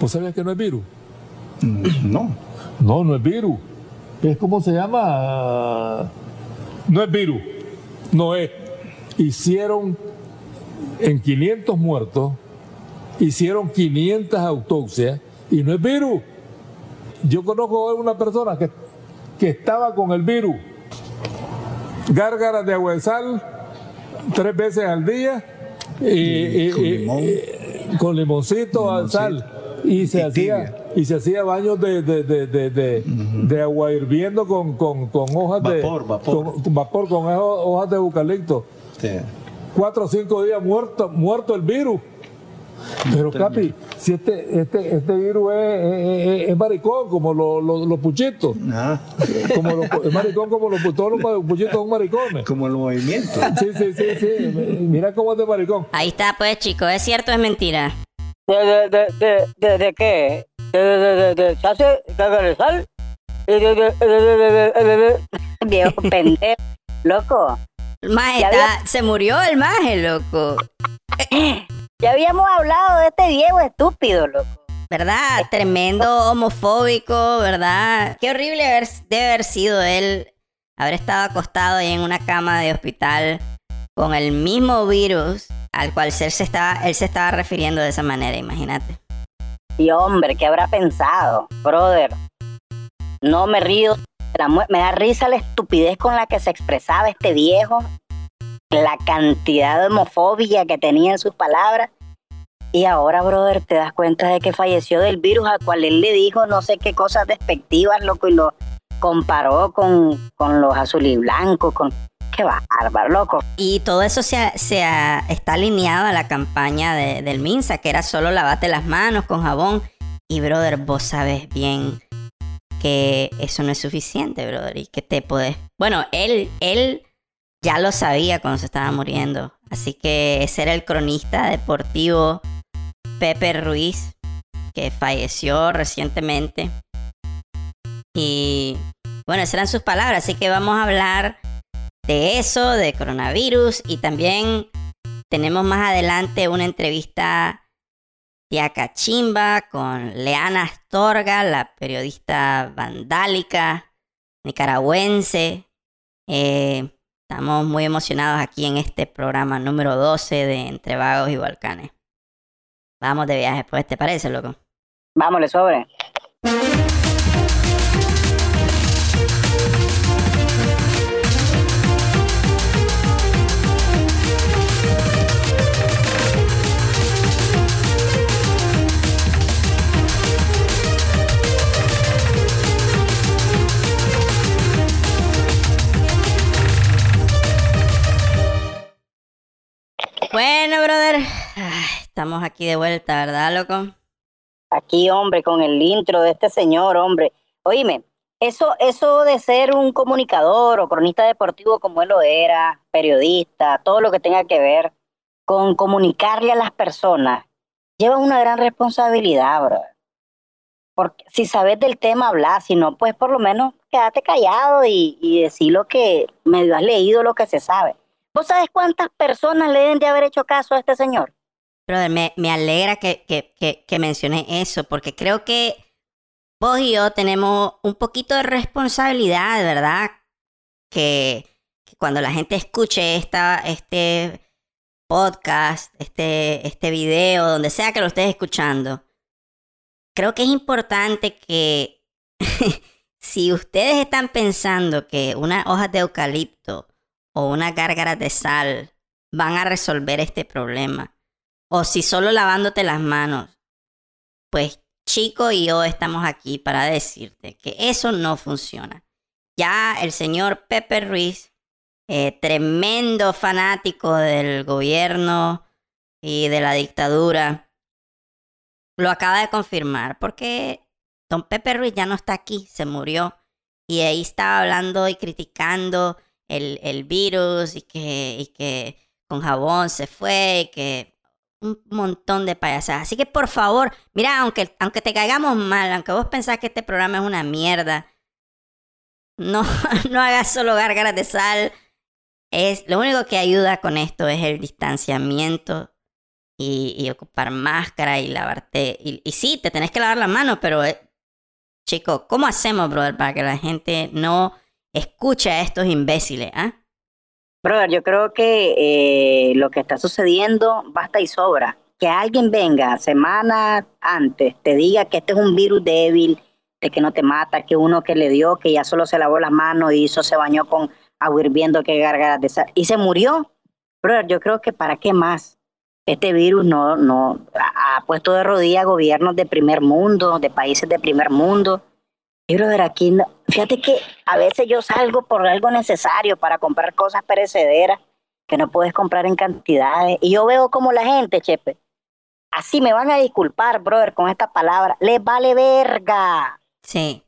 ¿Vos sabías que no es virus? Mm, no. No, no es virus. Es como se llama. No es virus. No es. Hicieron en 500 muertos, hicieron 500 autopsias y no es virus. Yo conozco a una persona que, que estaba con el virus. Gárgaras de agua de sal tres veces al día y, con limón. con limoncito al sal y se Y hacía tibia. y se hacía baños de, de, de, de, de- de agua hirviendo con, con, con hojas de Vapor, vapor. Con, con vapor con ho- hojas de eucalipto Sí. cuatro o cinco días muerto muerto el virus pero Capi si este este este virus es, es- es- es maricón como los, los, los puchitos Ah, como los, es maricón como los todos los puchitos son maricones como el movimiento. sí sí sí sí mira cómo es de maricón Ahí está, pues, chicos. ¿Es cierto o es mentira? de, de, de, de, de qué? De, de, de, de, Chase, de Garezal y de, de, de, Viejo pendejo, loco. Se murió el maje, loco. ya habíamos hablado de este viejo estúpido, loco. ¿Verdad? Tremendo homofóbico, ¿verdad? Qué horrible haber, debe haber sido él haber estado acostado ahí en una cama de hospital con el mismo virus al cual él se estaba, él se estaba refiriendo de esa manera, imagínate. Y hombre, ¿qué habrá pensado? Brother, no me río. me da risa la estupidez con la que se expresaba este viejo, la cantidad de homofobia que tenía en sus palabras. Y ahora, brother, te das cuenta de que falleció del virus al cual él le dijo no sé qué cosas despectivas, loco, y lo comparó con, con los azul y blancos, con... Qué bárbaro, loco. Y todo eso se, se está alineado a la campaña de- del Minsa, que era solo lavate las manos con jabón. Y, brother, vos sabes bien que eso no es suficiente, brother, y que te podés... Bueno, él, él ya lo sabía cuando se estaba muriendo. Así que ese era el cronista deportivo Pepe Ruiz, que falleció recientemente. Y bueno, esas eran sus palabras, así que vamos a hablar de eso, de coronavirus y también tenemos más adelante una entrevista de Acachimba con Leana Astorga, la periodista vandálica nicaragüense. Eh, estamos muy emocionados aquí en este programa número 12 de Entre Vagos y Balcanes. Vamos de viaje, pues, ¿te parece, loco? Vámonos, sobre. Bueno, brother, estamos aquí de vuelta, ¿verdad, loco? Aquí, hombre, con el intro de este señor, hombre. Oíme, eso, eso de ser un comunicador o cronista deportivo como él lo era, periodista, todo lo que tenga que ver con comunicarle a las personas, lleva una gran responsabilidad, bro. Porque si sabes del tema, habla, si no, pues por lo menos quédate callado y, y decir lo que medio has leído, lo que se sabe. ¿Vos sabes cuántas personas le deben de haber hecho caso a este señor? Brother, me, me alegra que, que, que, que eso, porque creo que vos y yo tenemos un poquito de responsabilidad, ¿verdad? Que, que cuando la gente escuche esta, este podcast, este, este video, donde sea que lo estés escuchando, creo que es importante que si ustedes están pensando que unas hojas de eucalipto o unas gárgaras de sal van a resolver este problema, o si solo lavándote las manos, pues Chico y yo estamos aquí para decirte que eso no funciona. Ya el señor Pepe Ruiz, eh, tremendo fanático del gobierno y de la dictadura, lo acaba de confirmar porque don Pepe Ruiz ya no está aquí, se murió. Y ahí estaba hablando y criticando el, el virus y que, y que con jabón se fue y que un montón de payasadas. Así que por favor, mira, aunque, aunque te caigamos mal, aunque vos pensás que este programa es una mierda, no, no hagas solo gárgaras de sal. Es, lo único que ayuda con esto es el distanciamiento y, y ocupar máscara y lavarte. Y, sí, te tenés que lavar la mano, pero eh, chico, ¿cómo hacemos, brother, para que la gente no escuche a estos imbéciles? ¿ah? Brother, yo creo que eh, lo que está sucediendo basta y sobra. Que alguien venga semanas antes, te diga que este es un virus débil, de que no te mata, que uno que le dio, que ya solo se lavó las manos y hizo, se bañó con agua hirviendo, que gargaras de y se murió. Brother, yo creo que para qué más. Este virus no, no ha puesto de rodillas gobiernos de primer mundo, de países de primer mundo. Brother, aquí, no, fíjate que a veces yo salgo por algo necesario para comprar cosas perecederas que no puedes comprar en cantidades. Y yo veo como la gente, Chepe, así me van a disculpar, brother, con esta palabra, les vale verga. Sí.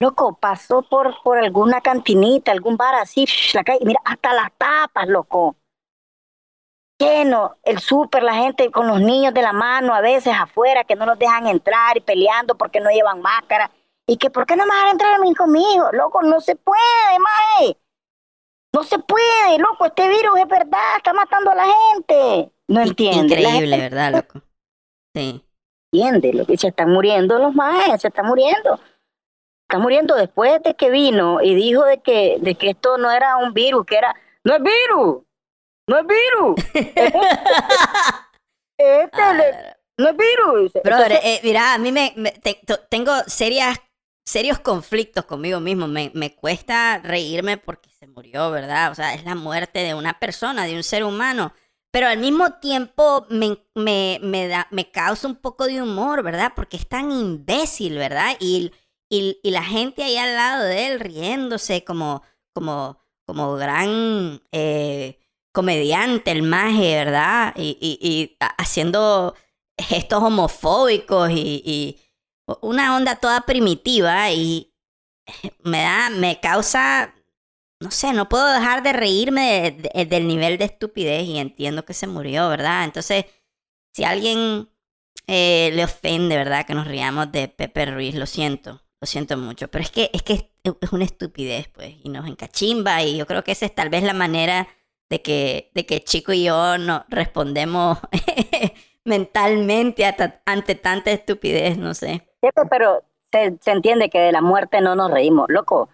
Loco, pasó por, por alguna cantinita, algún bar así, la calle, mira, hasta las tapas, loco. Lleno, el súper, la gente con los niños de la mano, a veces afuera, que no los dejan entrar y peleando porque no llevan máscara. Y que, ¿por qué no me entrar a mí conmigo? Loco, no se puede, mae. No se puede, loco, este virus es verdad, está matando a la gente. No entiende. Increíble, ¿verdad, loco? Sí. Entiende, lo que se están muriendo los maes, se están muriendo. Están muriendo después de que vino y dijo de que, de que esto no era un virus, que era, no es virus, no es virus. este Ah, no es virus. Brother, Entonces, eh, mira, a mí me, me- te- to- tengo serias, serios conflictos conmigo mismo. Me, me cuesta reírme porque se murió, ¿verdad? O sea, es la muerte de una persona, de un ser humano. Pero al mismo tiempo me, me, me, da, me causa un poco de humor, ¿verdad? Porque es tan imbécil, ¿verdad? Y, y, y la gente ahí al lado de él riéndose como, como, como gran eh, comediante, el maje, ¿verdad? Y, y, y ha- haciendo gestos homofóbicos y una onda toda primitiva y me da, me causa, no sé, no puedo dejar de reírme de- del nivel de estupidez y entiendo que se murió, ¿verdad? Entonces, si alguien eh, le ofende, ¿verdad? Que nos riamos de Pepe Ruiz, lo siento, lo siento mucho, pero es que es que es, una estupidez, pues, y nos encachimba y yo creo que esa es tal vez la manera de que, de que Chico y yo no respondemos mentalmente ante tanta estupidez, no sé. Chepe, pero se, se entiende que de la muerte no nos reímos. Loco,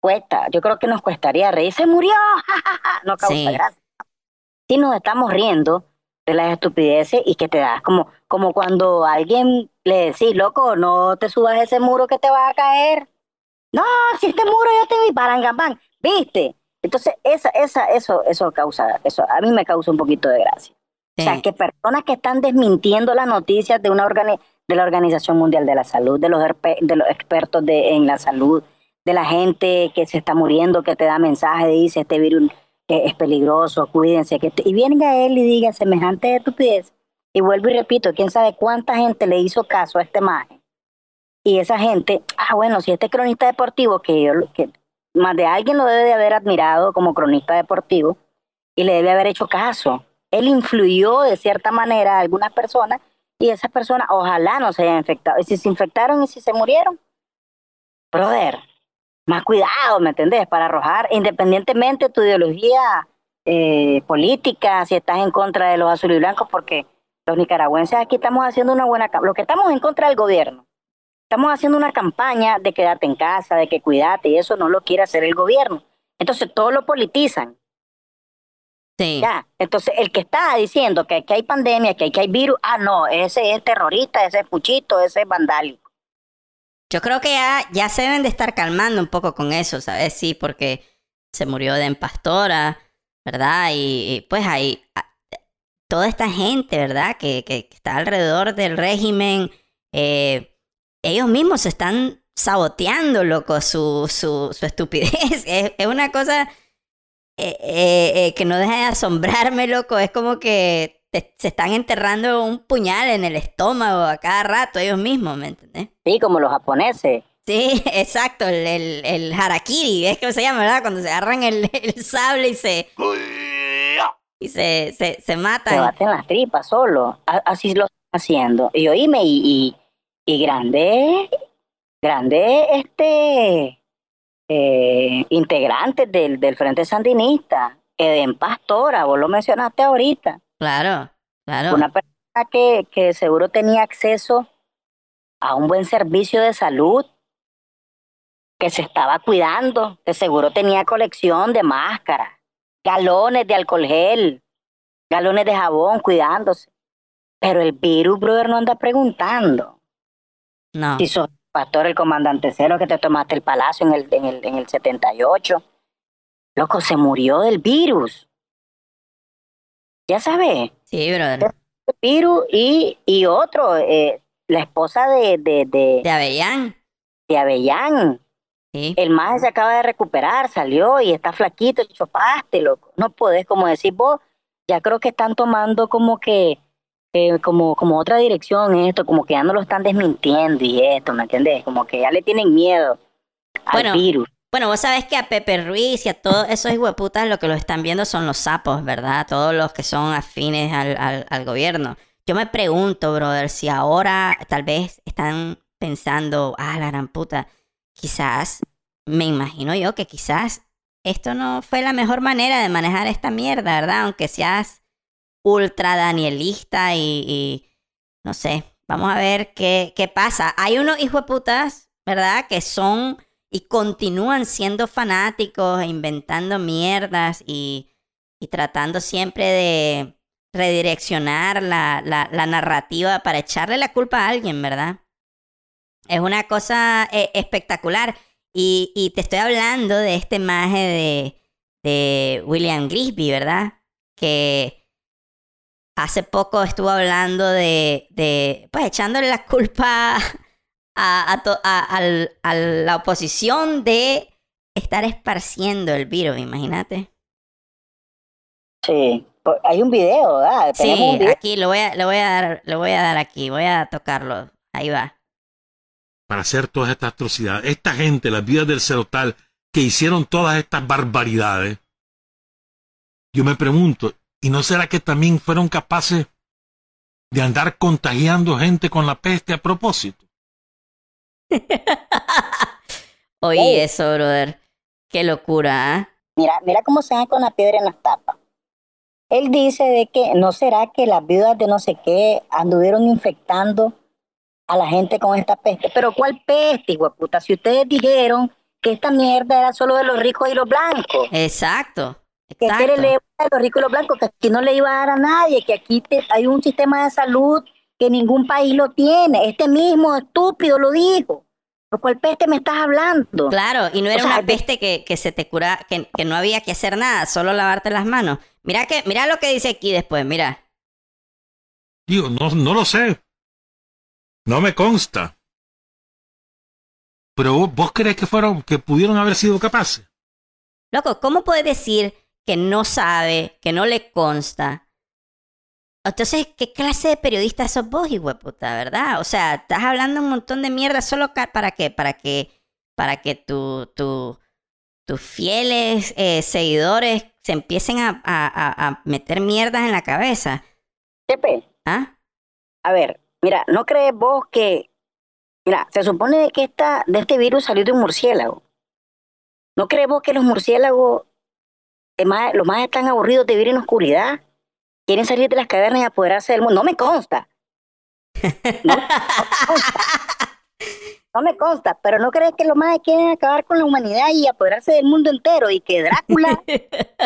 cuesta. Yo creo que nos cuestaría reír. Se murió. No causa Sí. gracia. Si nos estamos riendo de las estupideces y que te das como, como cuando a alguien le decís, loco, no te subas ese muro que te vas a caer. No, si este muro yo te vi, barangambán, ¿viste? Entonces, esa, esa, eso, eso causa, eso a mí me causa un poquito de gracia. O sea, que personas que están desmintiendo las noticias de una organi- de la Organización Mundial de la Salud, de los, de los expertos de, en la salud, de la gente que se está muriendo, que te da mensajes, dice este virus eh, es peligroso, cuídense, que y venga él y diga semejante estupidez. Y vuelvo y repito, quién sabe cuánta gente le hizo caso a este maje. Y esa gente, ah, bueno, si este cronista deportivo, que yo, que más de alguien lo debe de haber admirado como cronista deportivo, y le debe haber hecho caso. Él influyó de cierta manera a algunas personas y esas personas ojalá no se hayan infectado. Y si se infectaron y si se murieron, brother, más cuidado, ¿me entendés? Para arrojar, independientemente de tu ideología eh, política, si estás en contra de los azules y blancos, porque los nicaragüenses aquí estamos haciendo una buena... Lo que estamos en contra del gobierno. Estamos haciendo una campaña de quedarte en casa, de que cuidate, y eso no lo quiere hacer el gobierno. Entonces todo lo politizan. Sí. Ya, entonces el que está diciendo que aquí hay pandemia, que aquí hay virus, ah, no, ese es terrorista, ese es puchito, ese es vandálico. Yo creo que ya, ya se deben de estar calmando un poco con eso, ¿sabes? Sí, porque se murió de Pastora, ¿verdad? Y, y, pues hay a- toda esta gente, ¿verdad? Que, que está alrededor del régimen, eh, ellos mismos se están saboteando, loco, su, su, su estupidez. Es, es una cosa eh, eh, eh, que no deja de asombrarme, loco. Es como que te- se están enterrando un puñal en el estómago a cada rato ellos mismos, ¿me entendés? Sí, como los japoneses. Sí, exacto, el, el, el harakiri, es que se llama, ¿verdad? Cuando se agarran el, el sable y se y se, se, se Se matan. baten las tripas solo. Así lo están haciendo. Y oíme, y, y, y grande, grande, este, eh, integrantes del, del Frente Sandinista, Eden Pastora, vos lo mencionaste ahorita. Claro. Claro. Una persona que, que seguro tenía acceso a un buen servicio de salud, que se estaba cuidando, que seguro tenía colección de máscaras, galones de alcohol gel, galones de jabón, cuidándose. Pero el virus, brother, no anda preguntando. No. Si sos pastor, el comandante cero que te tomaste el palacio en el, en el, en el 78. Loco, se murió del virus. Ya sabes, Sí, brother. el virus y, y otro, eh, la esposa de, de, de, De Avellán. de Avellán. Sí. El más se acaba de recuperar, salió y está flaquito, chopaste, loco. No podés, como decís vos, ya creo que están tomando como que, eh, como, como otra dirección esto, como que ya no lo están desmintiendo y esto, ¿me entiendes? Como que ya le tienen miedo al virus. Bueno, vos sabés que a Pepe Ruiz y a todos esos hijueputas lo que lo están viendo son los sapos, ¿verdad? Todos los que son afines al, al, al gobierno. Yo me pregunto, brother, si ahora tal vez están pensando, ah, la gran puta, quizás, me imagino yo que quizás esto no fue la mejor manera de manejar esta mierda, ¿verdad? Aunque seas ultra danielista y, no sé, vamos a ver qué, qué pasa. Hay unos hijueputas, ¿verdad? Que son y continúan siendo fanáticos e inventando mierdas y, y tratando siempre de redireccionar la, la, la narrativa para echarle la culpa a alguien, ¿verdad? Es una cosa eh, espectacular. Y, y te estoy hablando de este maje de, de William Grisby, ¿verdad? Que hace poco estuvo hablando de, de pues echándole la culpa a, a, to- a- al- a la oposición de estar esparciendo el virus, imagínate. Sí, hay un video, ¿verdad? Tenemos un Sí, video. aquí lo voy a, lo voy a dar, lo voy a dar aquí, voy a tocarlo. Ahí va. para hacer todas estas atrocidades. Esta gente, las vidas del Cerotal, que hicieron todas estas barbaridades, yo me pregunto, ¿y no será que también fueron capaces de andar contagiando gente con la peste a propósito? Oye, Oh. eso, brother. Qué locura, ¿ah? Mira, mira cómo se dan con la piedra en las tapas. Él dice de que no será que las viudas de no sé qué anduvieron infectando a la gente con esta peste. Pero ¿cuál peste, hijo puta? Si ustedes dijeron que esta mierda era solo de los ricos y los blancos. Exacto. Que quiere leer a los ricos y los blancos, que aquí no le iba a dar a nadie, que aquí te- hay un sistema de salud que ningún país lo tiene. Este mismo estúpido lo dijo. ¿Por cuál peste me estás hablando? Claro, y no era sea, una peste que, que se te cura, que, que no había que hacer nada, solo lavarte las manos. Mira que, mira lo que dice aquí después, mira. Digo, no, no lo sé. No me consta. Pero vos, vos crees que fueron, que pudieron haber sido capaces. Loco, ¿cómo puedes decir que no sabe, que no le consta? Entonces, ¿qué clase de periodista sos vos, puta, verdad? O sea, estás hablando un montón de mierda solo para qué, para que, para que tu, tu, tus fieles eh, seguidores se empiecen a, a, a- meter mierdas en la cabeza. Chepe, ¿Ah? a ver, mira, ¿no crees vos que, mira, se supone de que esta, de este virus salió de un murciélago? ¿No crees vos que los murciélagos, más- los más están aburridos de vivir en oscuridad? Quieren salir de las cavernas y apoderarse del mundo. No me consta. No, me consta. No me consta, pero ¿no crees que los más quieren acabar con la humanidad y apoderarse del mundo entero y que Drácula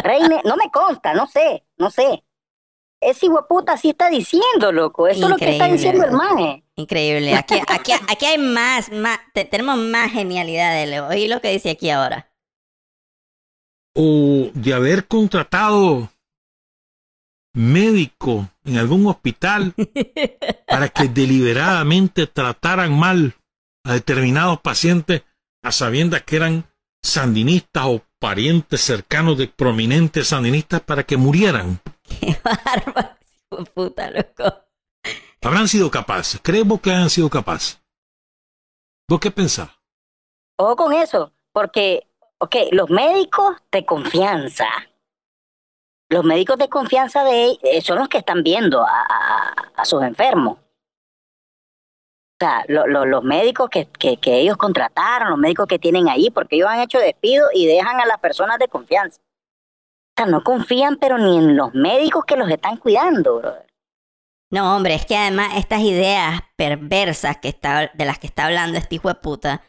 reine? No me consta, no sé, no sé. Ese hueputa sí está diciendo, loco. Eso es lo que está diciendo el maje. Increíble. Aquí, aquí, aquí hay más, más te- tenemos más genialidad, Leo. Oí lo que dice aquí ahora. O de haber contratado médico en algún hospital para que deliberadamente trataran mal a determinados pacientes a sabiendas que eran sandinistas o parientes cercanos de prominentes sandinistas para que murieran. Qué bárbaro, puta, loco. Habrán sido capaces. ¿Crees vos que hayan sido capaces? ¿Vos qué pensás? Ojo con eso, porque, ok, los médicos de confianza, los médicos de confianza de eh, son los que están viendo a, a- sus enfermos. O sea, lo- los médicos que, que, que ellos contrataron, los médicos que tienen ahí, porque ellos han hecho despido y dejan a las personas de confianza. O sea, no confían, pero ni en los médicos que los están cuidando, brother. No, hombre, es que además estas ideas perversas que está, de las que está hablando este hijo de puta,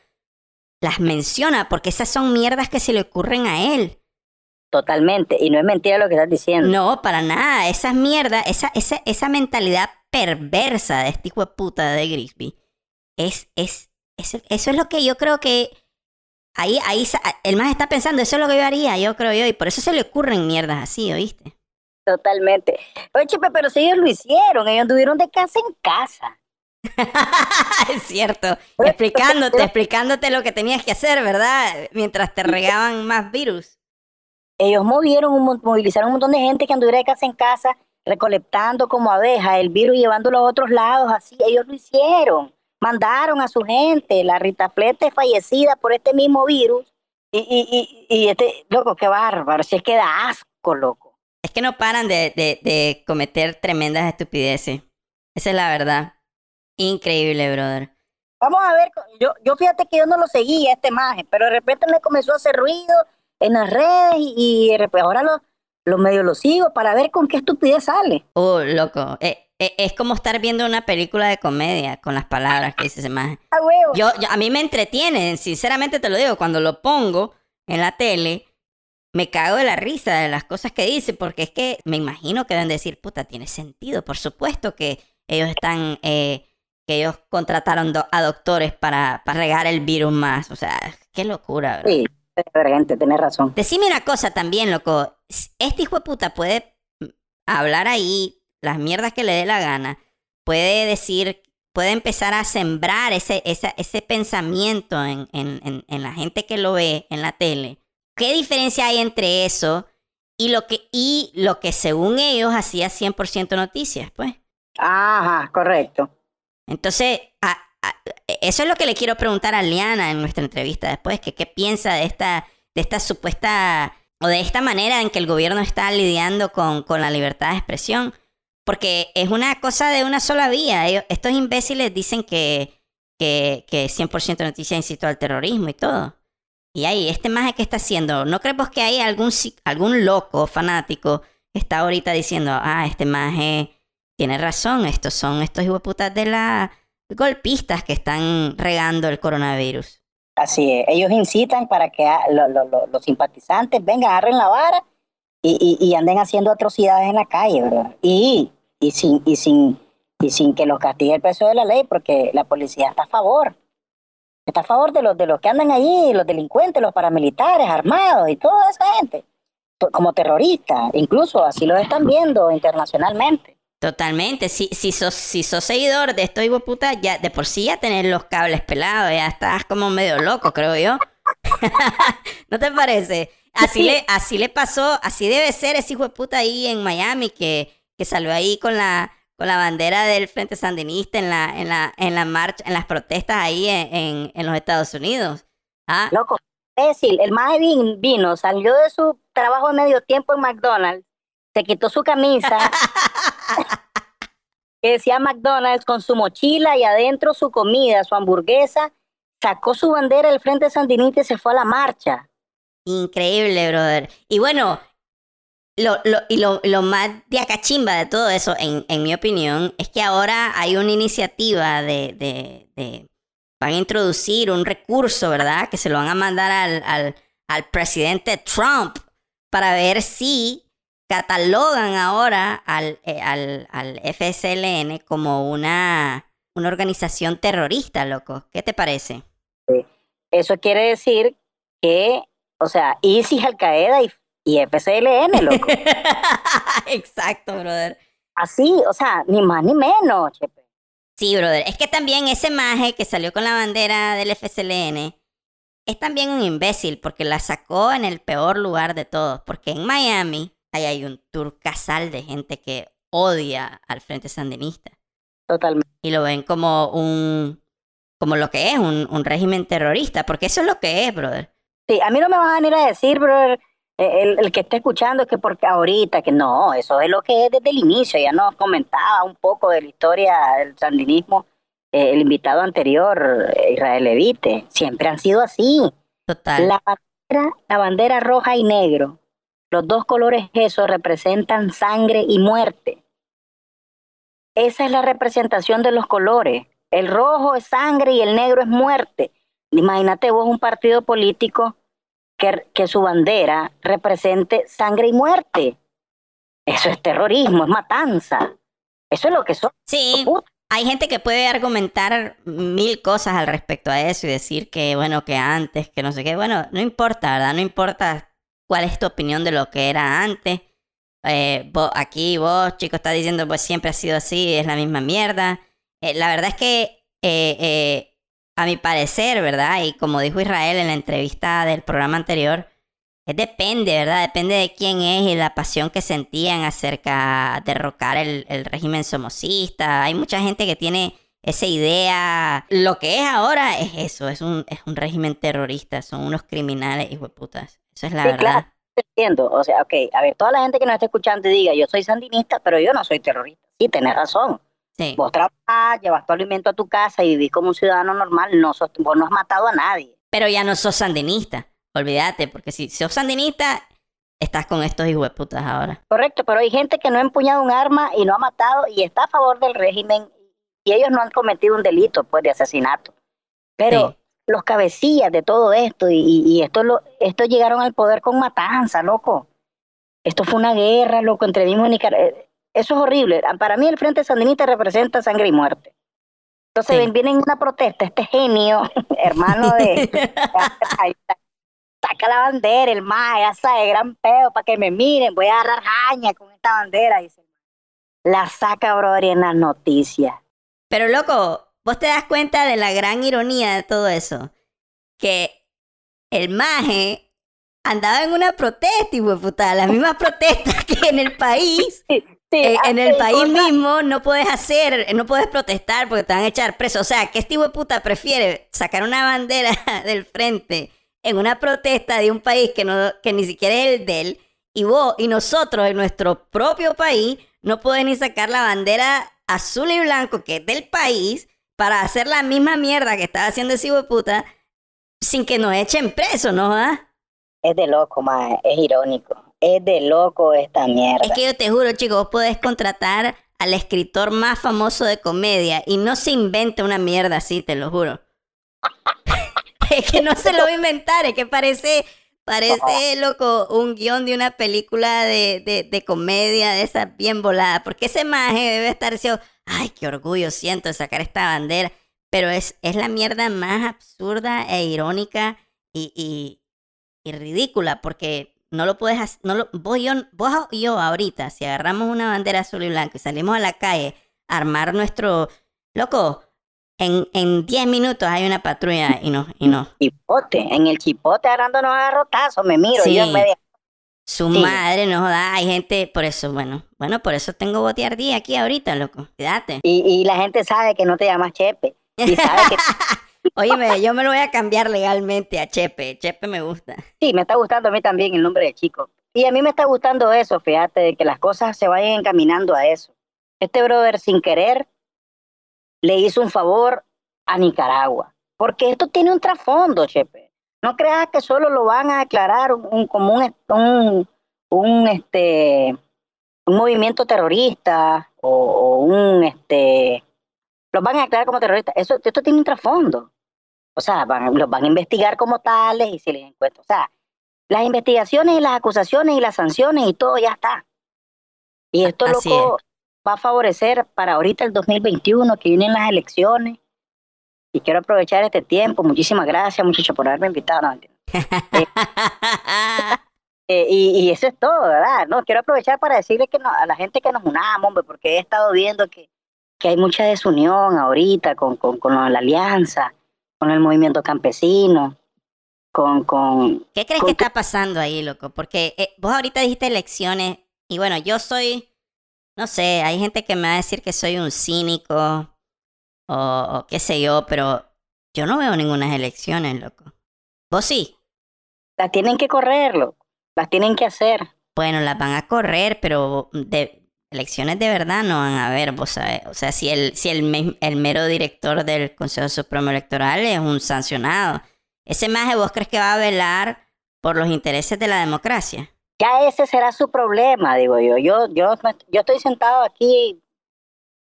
las menciona porque esas son mierdas que se le ocurren a él. Totalmente. Y no es mentira lo que estás diciendo. No, para nada. Esas mierdas, esa, esa, esa mentalidad perversa de este hijo de puta de Grisby, es, es, es, eso es lo que yo creo que ahí, ahí el más está pensando, eso es lo que yo haría, yo creo yo, y por eso se le ocurren mierdas así, ¿oíste? Totalmente. Oye, Chepe, pero si ellos lo hicieron, ellos anduvieron de casa en casa. es cierto, explicándote, explicándote lo que tenías que hacer, ¿verdad? Mientras te regaban más virus. Ellos movieron, un, movilizaron un montón de gente que anduviera de casa en casa, recolectando como abeja el virus y llevándolo a otros lados, así, ellos lo hicieron. Mandaron a su gente, la Rita Flete fallecida por este mismo virus. Y, y, y, y este, loco, qué bárbaro, si es que da asco, loco. Es que no paran de, de, de cometer tremendas estupideces. Esa es la verdad. Increíble, brother. Vamos a ver, yo, yo fíjate que yo no lo seguía este imagen, pero de repente me comenzó a hacer ruido en las redes y, y ahora lo, lo medio lo sigo para ver con qué estupidez sale. Oh, loco. Eh, eh, es como estar viendo una película de comedia con las palabras que dice ese imagen. A huevo. Yo, yo, a mí me entretiene, sinceramente te lo digo, cuando lo pongo en la tele, me cago de la risa de las cosas que dice, porque es que me imagino que deben decir, puta, tiene sentido. Por supuesto que ellos están, eh, que ellos contrataron a doctores para, para regar el virus más. O sea, qué locura, ¿verdad? Sí, gente, tenés razón. Decime una cosa también, loco. Este hijo de puta puede hablar ahí las mierdas que le dé la gana. Puede decir, puede empezar a sembrar ese, ese, ese pensamiento en, en, en la gente que lo ve en la tele ¿Qué diferencia hay entre eso y lo que, y lo que según ellos hacía 100% noticias, pues? Ajá, correcto. Entonces, eso es lo que le quiero preguntar a Liana en nuestra entrevista después, que qué piensa de esta, de esta supuesta, o de esta manera en que el gobierno está lidiando con, con la libertad de expresión. Porque es una cosa de una sola vía. estos imbéciles dicen que, que, que 100% noticia incitó al terrorismo y todo. Y ahí, este maje que está haciendo, ¿no creemos que hay algún, algún loco fanático que está ahorita diciendo, ah, este maje tiene razón, estos son estos putas de las golpistas que están regando el coronavirus? Así es, ellos incitan para que los simpatizantes vengan, agarren la vara y, y, anden haciendo atrocidades en la calle, ¿verdad? Y, y, sin, y, sin, y sin que los castigue el peso de la ley, porque la policía está a favor está a favor de los, de los que andan allí, los delincuentes, los paramilitares, armados y toda esa gente, como terroristas, incluso así lo están viendo internacionalmente. Totalmente, si, si, sos, si sos seguidor de esto, puta, ya de por sí ya tener los cables pelados, ya estás como medio loco, creo yo. ¿No te parece? Así le, así le pasó, así debe ser ese hijo de puta ahí en Miami que, que salió ahí con la, con la bandera del Frente Sandinista en la, en la, en la marcha, en las protestas ahí en, en, los Estados Unidos. ¿Ah? Loco, es decir, el más vino, salió de su trabajo de medio tiempo en McDonald's, se quitó su camisa, que decía McDonald's, con su mochila y adentro su comida, su hamburguesa, sacó su bandera del Frente Sandinista y se fue a la marcha. Increíble, brother. Y bueno, lo, lo, y lo, lo, más de acachimba de todo eso, en, en, mi opinión, es que ahora hay una iniciativa de, de, de, Van a introducir un recurso, ¿verdad? Que se lo van a mandar al, al, al presidente Trump para ver si catalogan ahora al, eh, al, al FSLN como una, una organización terrorista, loco. ¿Qué te parece? Eso quiere decir que, o sea, ISIS, Al Qaeda y y FCLN, loco. Exacto, brother. Así, o sea, ni más ni menos, chepe. Sí, brother. Es que también ese maje que salió con la bandera del FCLN es también un imbécil porque la sacó en el peor lugar de todos. Porque en Miami ahí hay un tour casal de gente que odia al Frente Sandinista. Totalmente. Y lo ven como un. como lo que es, un, un régimen terrorista. Porque eso es lo que es, brother. Sí, a mí no me van a venir a decir, brother eh, el, el, que esté escuchando es que porque ahorita, que no, eso es lo que es desde el inicio, ya nos comentaba un poco de la historia del sandinismo, eh, el invitado anterior, Israel Levite, siempre han sido así. Total. La bandera, la bandera roja y negro, los dos colores esos representan sangre y muerte. esa es la representación de los colores. El rojo es sangre y el negro es muerte. Imagínate vos un partido político que, que su bandera represente sangre y muerte. Eso es terrorismo, es matanza. Eso es lo que son. Sí, hay gente que puede argumentar mil cosas al respecto a eso y decir que, bueno, que antes, que no sé qué. Bueno, no importa, ¿verdad? No importa cuál es tu opinión de lo que era antes. Eh, vos, aquí vos, chicos, está diciendo, pues siempre ha sido así, es la misma mierda. Eh, la verdad es que, eh, a mi parecer, ¿verdad? Y como dijo Israel en la entrevista del programa anterior, depende, ¿verdad? Depende de quién es y la pasión que sentían acerca de derrocar el, el régimen somocista. Hay mucha gente que tiene esa idea. Lo que es ahora es eso, es un, es un régimen terrorista, son unos criminales, hijo de putas. Eso es la Sí, verdad. claro, entiendo. O sea, ok, a ver, toda la gente que nos está escuchando y diga, yo soy sandinista, pero yo no soy terrorista. Sí, tenés razón. Sí. Vos trabajás, llevas tu alimento a tu casa y vivís como un ciudadano normal, no sos, vos no has matado a nadie. Pero ya no sos sandinista. Olvídate, porque si sos sandinista, estás con estos hijos de putas ahora. Correcto, pero hay gente que no ha empuñado un arma y no ha matado y está a favor del régimen y ellos no han cometido un delito pues de asesinato. Pero Sí. Los cabecillas de todo esto y, y, esto lo, estos llegaron al poder con matanza, loco. Esto fue una guerra, loco, entre mismos Nicaragua. Eso es horrible. Para mí el Frente Sandinista representa sangre y muerte. Entonces Sí. viene en una protesta este genio, hermano de... Saca la bandera, el mae, ya sabe, gran peo, para que me miren, voy a agarrar jaña con esta bandera, dice. La saca, brother, en las noticias. Pero loco, vos te das cuenta de la gran ironía de todo eso. Que el maje andaba en una protesta, de puta, las mismas protestas que en el país. Sí, Eh, en el país mismo no puedes hacer, no puedes protestar porque te van a echar preso. O sea, que este hijo de puta prefiere sacar una bandera del frente en una protesta de un país que, no, que ni siquiera es el de él, y vos y nosotros en nuestro propio país no podés ni sacar la bandera azul y blanco que es del país para hacer la misma mierda que estaba haciendo ese hijo de puta sin que nos echen preso, ¿no? ¿Ah? Es de loco, mae, es irónico. Es de loco esta mierda. Es que yo te juro, chicos, vos podés contratar al escritor más famoso de comedia y no se inventa una mierda así, te lo juro. es que no se lo va a inventar, es que parece, parece, loco, un guion de una película de, de, de comedia de esa bien volada. Porque ese maje debe estar diciendo, ay, qué orgullo siento de sacar esta bandera. Pero es, es la mierda más absurda e irónica y, y, y ridícula, porque no lo puedes hacer, no lo, vos, y yo, vos yo ahorita, si agarramos una bandera azul y blanca y salimos a la calle a armar nuestro, loco, en, en 10 minutos hay una patrulla y no, y no. Chipote, en el chipote agarrándonos a garrotazos, me miro Sí. yo en media. Su Sí. madre no joda, hay gente, por eso, bueno, bueno, por eso tengo boteardía aquí ahorita, loco, cuídate. Y, y la gente sabe que no te llamas Chepe. Y sabe que Óyeme, yo me lo voy a cambiar legalmente a Chepe, Chepe me gusta. sí, me está gustando a mí también el nombre de chico. Y a mí me está gustando eso, fíjate, de que las cosas se vayan encaminando a eso. Este brother sin querer le hizo un favor a Nicaragua. Porque esto tiene un trasfondo, Chepe. No creas que solo lo van a declarar un, un- como un, un, un, este, un movimiento terrorista o, o un, este, los van a declarar como terroristas. Eso, esto tiene un trasfondo. O sea, van- los van a investigar como tales y si les encuentran. O sea, las investigaciones y las acusaciones y las sanciones y todo ya está. Y esto, Así loco, va a favorecer para ahorita el 2021, que vienen las elecciones. Y quiero aprovechar este tiempo. Muchísimas gracias, muchachos, por haberme invitado. No, mentira. Eh, y, y eso es todo, ¿verdad? No, quiero aprovechar para decirle que no- a la gente que nos unamos, hombre, porque he estado viendo que, que hay mucha desunión ahorita con, con, con la alianza, con el movimiento campesino, con, con... ¿Qué crees con que está pasando ahí, loco? Porque eh, vos ahorita dijiste elecciones y bueno, yo soy, no sé, hay gente que me va a decir que soy un cínico o, o qué sé yo, pero yo no veo ninguna elecciones, loco. ¿Vos sí? Las tienen que correrlo, las tienen que hacer. Bueno, las van a correr, pero de elecciones de verdad no van a haber, vos sabés. O sea, si el, si el, me- el mero director del Consejo Supremo Electoral es un sancionado, ese maje vos crees que va a velar por los intereses de la democracia. Ya ese será su problema, digo yo. Yo, yo estoy sentado aquí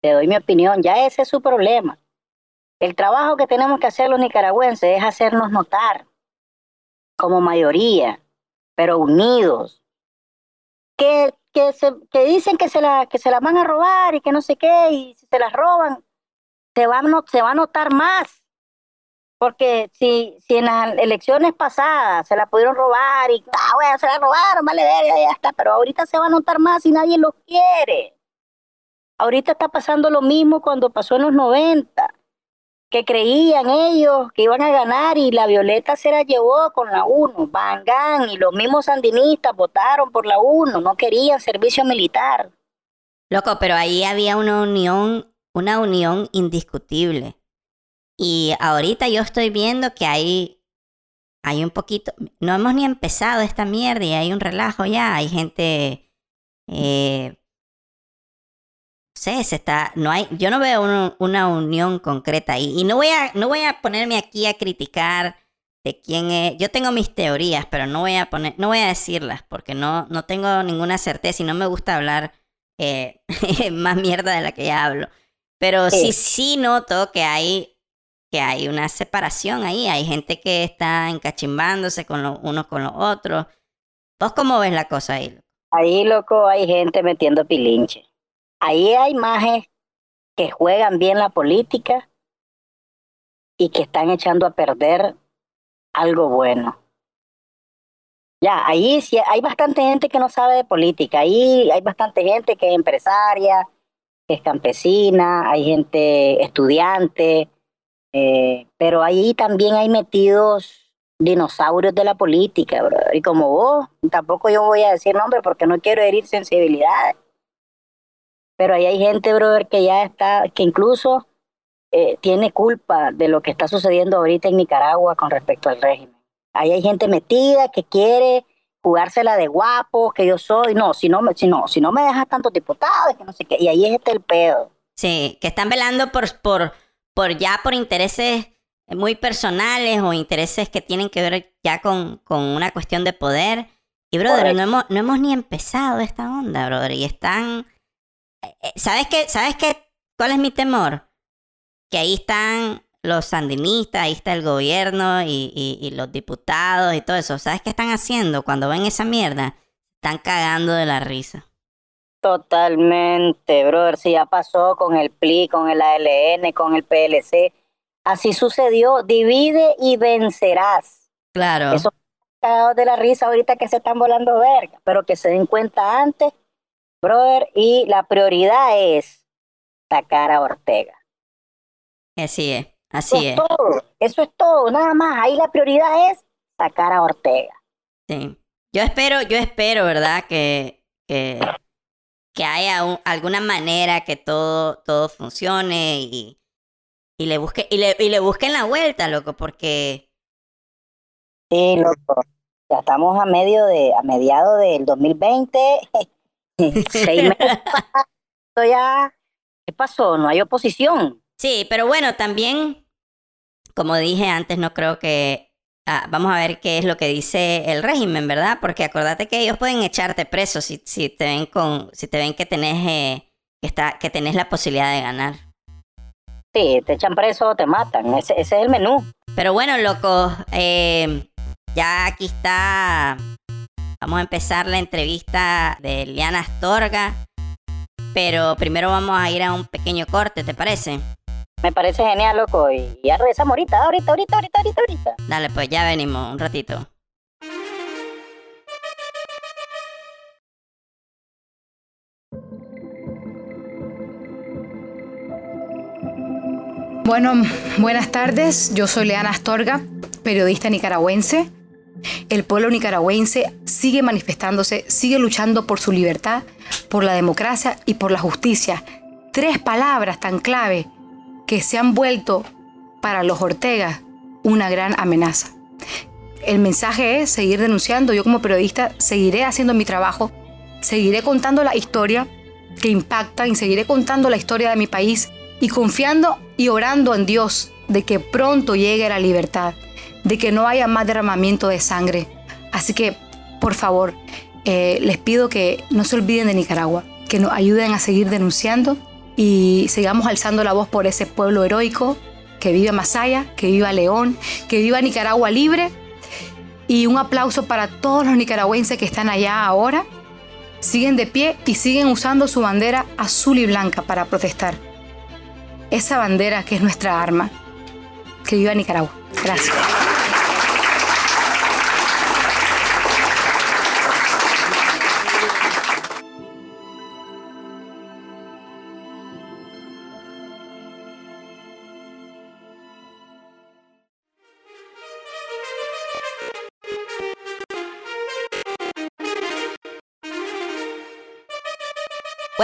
te doy mi opinión, ya ese es su problema. El trabajo que tenemos que hacer los nicaragüenses es hacernos notar como mayoría, pero unidos. Que, que, se, que dicen que se, la, que se las van a robar y que no sé qué, y si se las roban, se va, se va a notar más. Porque si, si en las elecciones pasadas se la pudieron robar y, ah, bueno, se la robaron, vale, ya está, pero ahorita se va a notar más y nadie lo quiere. Ahorita está pasando lo mismo cuando pasó en los 90, que creían ellos que iban a ganar y la Violeta se la llevó con la 1, Bangán y los mismos sandinistas votaron por la 1, no querían servicio militar. Loco, pero ahí había una unión, una unión indiscutible. Y ahorita yo estoy viendo que hay, hay un poquito, no hemos ni empezado esta mierda y hay un relajo ya, hay gente, eh, sé, se está, no hay, yo no veo una unión concreta y, y no voy a, no voy a ponerme aquí a criticar de quién es, yo tengo mis teorías, pero no voy a poner, no voy a decirlas porque no, no tengo ninguna certeza y no me gusta hablar eh, más mierda de la que ya hablo. Pero sí, sí noto que hay que hay una separación ahí, hay gente que está encachimbándose con los unos con los otros. ¿Vos cómo ves la cosa ahí? Ahí, loco, hay gente metiendo pilinche. Ahí hay majes que juegan bien la política y que están echando a perder algo bueno. Ya, ahí sí hay bastante gente que no sabe de política, ahí hay bastante gente que es empresaria, que es campesina, hay gente estudiante, eh, pero ahí también hay metidos dinosaurios de la política, bro. Y como vos, tampoco yo voy a decir nombre porque no quiero herir sensibilidades. Pero ahí hay gente, brother, que ya está, que incluso eh, tiene culpa de lo que está sucediendo ahorita en Nicaragua con respecto al régimen. Ahí hay gente metida que quiere jugársela de guapo, que yo soy. No, si no, si no, si no me dejas tantos diputados, que no sé qué. Y ahí es este el pedo. Sí, que están velando por, por por ya por intereses muy personales o intereses que tienen que ver ya con, con una cuestión de poder. Y brother, no hemos, no hemos ni empezado esta onda, brother. Y están. Eh, ¿Sabes qué? ¿Sabes qué? ¿Cuál es mi temor? Que ahí están los sandinistas, ahí está el gobierno y, y, los diputados y todo eso. ¿Sabes qué están haciendo cuando ven esa mierda? Están cagando de la risa. Totalmente, brother. Si ya pasó con el PLI, con el ALN, con el PLC. Así sucedió. Divide y vencerás. Claro. Eso de la risa ahorita que se están volando verga, pero que se den cuenta antes, brother. Y la prioridad es sacar a Ortega. Así es, así eso es. Todo. Eso es todo, nada más. Ahí la prioridad es sacar a Ortega. Sí. Yo espero, yo espero, ¿verdad? Que, que que haya alguna manera que todo, todo funcione y, y le busque, y le, y le busquen la vuelta, loco, porque Sí, loco. Ya estamos a medio de, a mediado del 2020, seis meses. ya, ¿qué pasó? No hay oposición. Sí, pero bueno, también, como dije antes, no creo que Ah, vamos a ver qué es lo que dice el régimen, ¿verdad? Porque acordate que ellos pueden echarte preso si, si te ven con, si te ven que tenés eh, que, está, que tenés la posibilidad de ganar. Sí, te echan preso o te matan. Ese, es el menú. Pero bueno, loco, eh, ya aquí está. Vamos a empezar la entrevista de Liana Astorga. Pero primero vamos a ir a un pequeño corte, ¿te parece? Me parece genial, loco. Y ya regresamos ahorita, ahorita, ahorita, ahorita, ahorita, ahorita. Dale, pues ya venimos un ratito. Bueno, buenas tardes. Yo soy Leana Astorga, periodista nicaragüense. El pueblo nicaragüense sigue manifestándose, sigue luchando por su libertad, por la democracia y por la justicia. Tres palabras tan clave que se han vuelto para los Ortega una gran amenaza. El mensaje es seguir denunciando. Yo como periodista seguiré haciendo mi trabajo, seguiré contando la historia que impacta y seguiré contando la historia de mi país y confiando y orando en Dios de que pronto llegue la libertad, de que no haya más derramamiento de sangre. Así que, por favor, eh, les pido que no se olviden de Nicaragua, que nos ayuden a seguir denunciando y sigamos alzando la voz por ese pueblo heroico, que viva Masaya, que viva León, que viva Nicaragua libre. Y un aplauso para todos los nicaragüenses que están allá ahora. Siguen de pie y siguen usando su bandera azul y blanca para protestar. Esa bandera que es nuestra arma. Que viva Nicaragua. Gracias.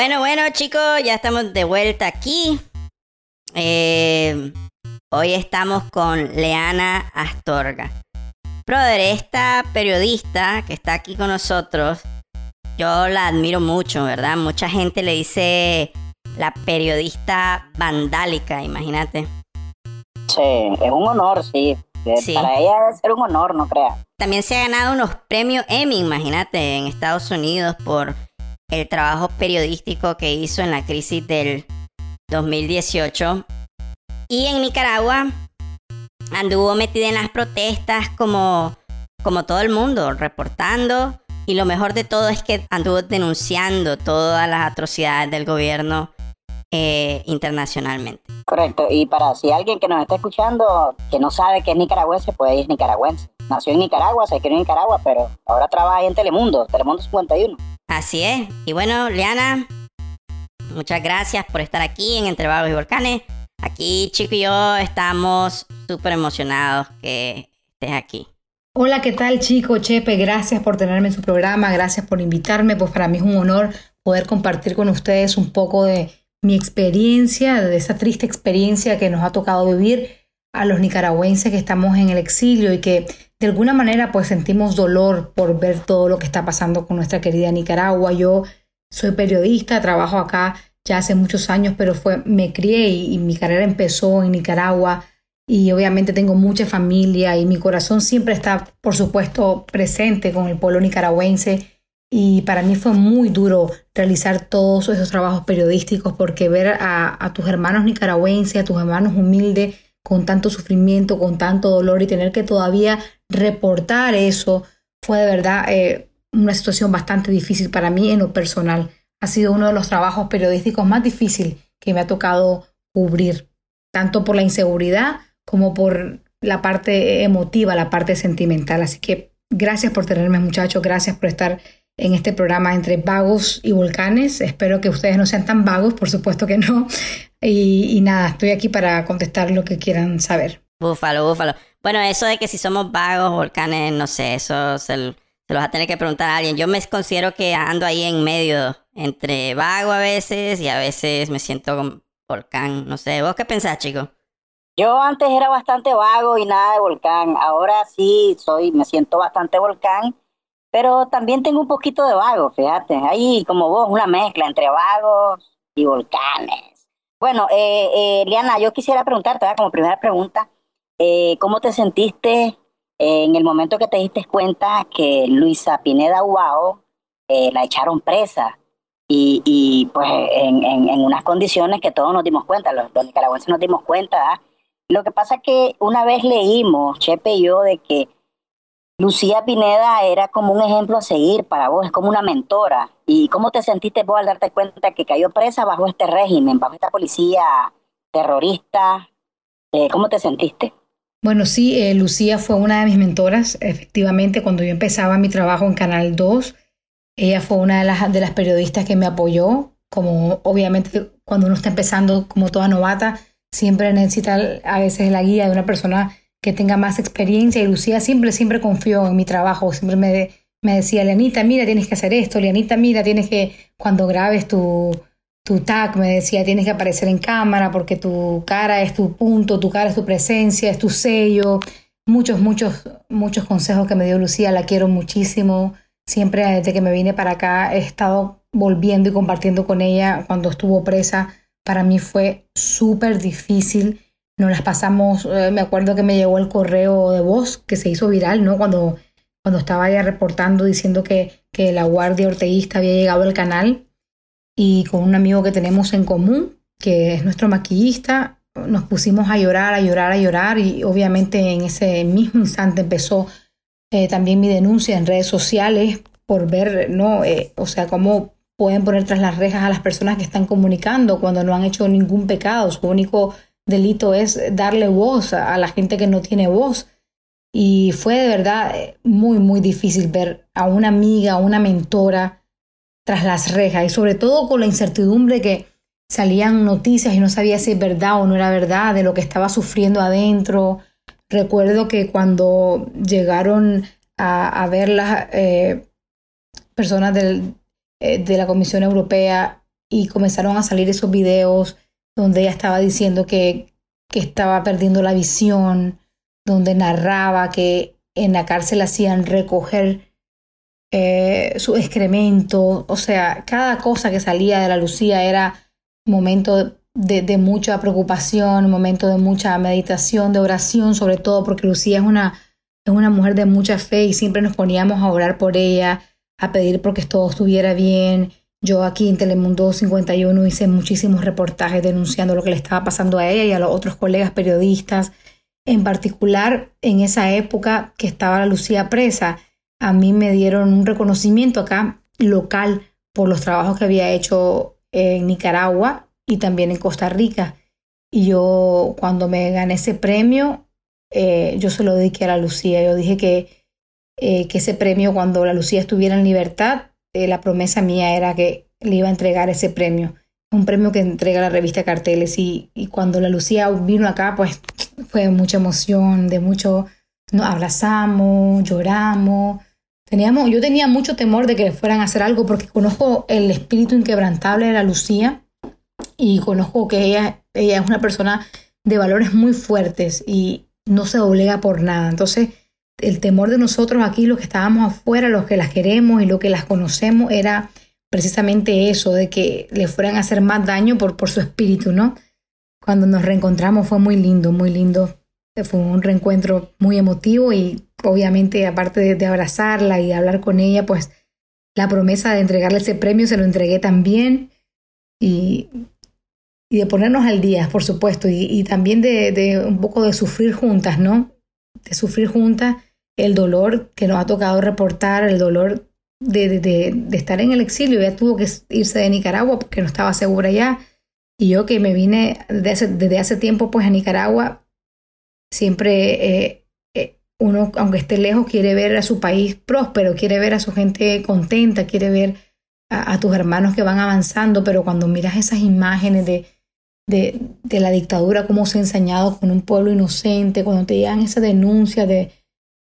Bueno, bueno, chicos, ya estamos de vuelta aquí. Eh, hoy estamos con Leana Astorga. Brother, esta periodista que está aquí con nosotros, yo la admiro mucho, ¿verdad? Mucha gente le dice la periodista vandálica, imagínate. Sí, es un honor, sí. Sí. Para ella debe ser un honor, no creas. También se ha ganado unos premios Emmy, imagínate, en Estados Unidos por el trabajo periodístico que hizo en la crisis del 2018. Y en Nicaragua anduvo metida en las protestas como, como todo el mundo, reportando. Y lo mejor de todo es que anduvo denunciando todas las atrocidades del gobierno eh, internacionalmente. Correcto. Y para si alguien que nos está escuchando que no sabe que es nicaragüense, ella es nicaragüense. Nació en Nicaragua, se crió en Nicaragua, pero ahora trabaja en Telemundo, Telemundo 51. Así es. Y bueno, Leana, muchas gracias por estar aquí en Entre y Volcanes. Aquí Chico y yo estamos súper emocionados que estés aquí. Hola, ¿qué tal chico? Chepe, gracias por tenerme en su programa, gracias por invitarme, pues para mí es un honor poder compartir con ustedes un poco de mi experiencia, de esa triste experiencia que nos ha tocado vivir a los nicaragüenses que estamos en el exilio y que de alguna manera pues sentimos dolor por ver todo lo que está pasando con nuestra querida Nicaragua. Yo soy periodista, trabajo acá ya hace muchos años, pero fue, me crié y, mi carrera empezó en Nicaragua y obviamente tengo mucha familia y mi corazón siempre está, por supuesto, presente con el pueblo nicaragüense. Y para mí fue muy duro realizar todos esos trabajos periodísticos porque ver a, a tus hermanos nicaragüenses, a tus hermanos humildes, con tanto sufrimiento, con tanto dolor y tener que todavía reportar eso fue de verdad eh, una situación bastante difícil para mí en lo personal. Ha sido uno de los trabajos periodísticos más difíciles que me ha tocado cubrir, tanto por la inseguridad como por la parte emotiva, la parte sentimental. Así que gracias por tenerme muchachos, gracias por estar en este programa entre vagos y volcanes. Espero que ustedes no sean tan vagos, por supuesto que no. Y, y nada, estoy aquí para contestar lo que quieran saber. Búfalo, búfalo. Bueno, eso de que si somos vagos, volcanes, no sé, eso se, se lo vas a tener que preguntar a alguien. Yo me considero que ando ahí en medio, entre vago a veces y a veces me siento como volcán. No sé, ¿vos qué pensás, chico? Yo antes era bastante vago y nada de volcán. Ahora sí soy, me siento bastante volcán, pero también tengo un poquito de vago, fíjate. Ahí como vos, una mezcla entre vagos y volcanes. Bueno, eh, eh, Liana, yo quisiera preguntarte, ¿verdad? como primera pregunta, eh, ¿cómo te sentiste en el momento que te diste cuenta que Luisa Pineda Ubao eh, la echaron presa? Y, y, pues en, en, en unas condiciones que todos nos dimos cuenta, los, los nicaragüenses nos dimos cuenta, ¿verdad? Lo que pasa es que una vez leímos, Chepe y yo, de que Lucía Pineda era como un ejemplo a seguir para vos, es como una mentora. ¿Y cómo te sentiste vos al darte cuenta que cayó presa bajo este régimen, bajo esta policía terrorista? Eh, ¿Cómo te sentiste? Bueno, sí, eh, Lucía fue una de mis mentoras. Efectivamente, cuando yo empezaba mi trabajo en Canal 2, ella fue una de las, de las periodistas que me apoyó. Como obviamente cuando uno está empezando como toda novata, siempre necesita a veces la guía de una persona que tenga más experiencia y Lucía siempre, siempre confió en mi trabajo, siempre me, me decía, Leanita, mira, tienes que hacer esto, Leanita, mira, tienes que, cuando grabes tu, tu tag, me decía, tienes que aparecer en cámara porque tu cara es tu punto, tu cara es tu presencia, es tu sello. Muchos, muchos, muchos consejos que me dio Lucía, la quiero muchísimo. Siempre desde que me vine para acá he estado volviendo y compartiendo con ella cuando estuvo presa. Para mí fue súper difícil nos las pasamos, eh, me acuerdo que me llegó el correo de voz que se hizo viral, ¿no? Cuando, cuando estaba ella reportando diciendo que, que la guardia orteguista había llegado al canal y con un amigo que tenemos en común, que es nuestro maquillista, nos pusimos a llorar, a llorar, a llorar y obviamente en ese mismo instante empezó eh, también mi denuncia en redes sociales por ver, ¿no? Eh, o sea, cómo pueden poner tras las rejas a las personas que están comunicando cuando no han hecho ningún pecado. Su único delito es darle voz a, la gente que no tiene voz. Y fue de verdad eh, muy, muy difícil ver a una amiga, a una mentora tras las rejas y sobre todo con la incertidumbre que salían noticias y no sabía si es verdad o no era verdad de lo que estaba sufriendo adentro. Recuerdo que cuando llegaron a, ver las eh, personas eh, de la Comisión Europea y comenzaron a salir esos videos donde ella estaba diciendo que, que estaba perdiendo la visión, donde narraba que en la cárcel hacían recoger eh, su excremento, o sea, cada cosa que salía de la Lucía era momento de, mucha preocupación, momento de mucha meditación, de oración, sobre todo porque Lucía es una, es una mujer de mucha fe y siempre nos poníamos a orar por ella, a pedir porque todo estuviera bien. Yo aquí en Telemundo 51 hice muchísimos reportajes denunciando lo que le estaba pasando a ella y a los otros colegas periodistas. En particular, en esa época que estaba la Lucía presa, a mí me dieron un reconocimiento acá local por los trabajos que había hecho en Nicaragua y también en Costa Rica. Y yo cuando me gané ese premio, eh, yo se lo dediqué a la Lucía. Yo dije que, eh, que ese premio, cuando la Lucía estuviera en libertad, eh, la promesa mía era que le iba a entregar ese premio. Un premio que entrega la revista Carteles. Y, cuando la Lucía vino acá, pues fue mucha emoción, de mucho, nos abrazamos, lloramos. Teníamos, yo tenía mucho temor de que fueran a hacer algo porque conozco el espíritu inquebrantable de la Lucía y conozco que ella, ella es una persona de valores muy fuertes y no se doblega por nada. Entonces, el temor de nosotros aquí, los que estábamos afuera, los que las queremos y los que las conocemos, era precisamente eso, de que le fueran a hacer más daño por, su espíritu, ¿no? Cuando nos reencontramos fue muy lindo, muy lindo. Fue un reencuentro muy emotivo y obviamente, aparte de, abrazarla y hablar con ella, pues la promesa de entregarle ese premio se lo entregué también y, y de ponernos al día, por supuesto, y, también de, de, un poco de sufrir juntas, ¿no? De sufrir juntas el dolor que nos ha tocado reportar, el dolor de, de, estar en el exilio. Ella tuvo que irse de Nicaragua porque no estaba segura ya. Y yo que me vine desde hace, desde hace tiempo pues a Nicaragua, siempre eh, uno, aunque esté lejos, quiere ver a su país próspero, quiere ver a su gente contenta, quiere ver a, tus hermanos que van avanzando, pero cuando miras esas imágenes de, de, de, la dictadura, cómo se ha ensañado con un pueblo inocente, cuando te llegan esas denuncias de,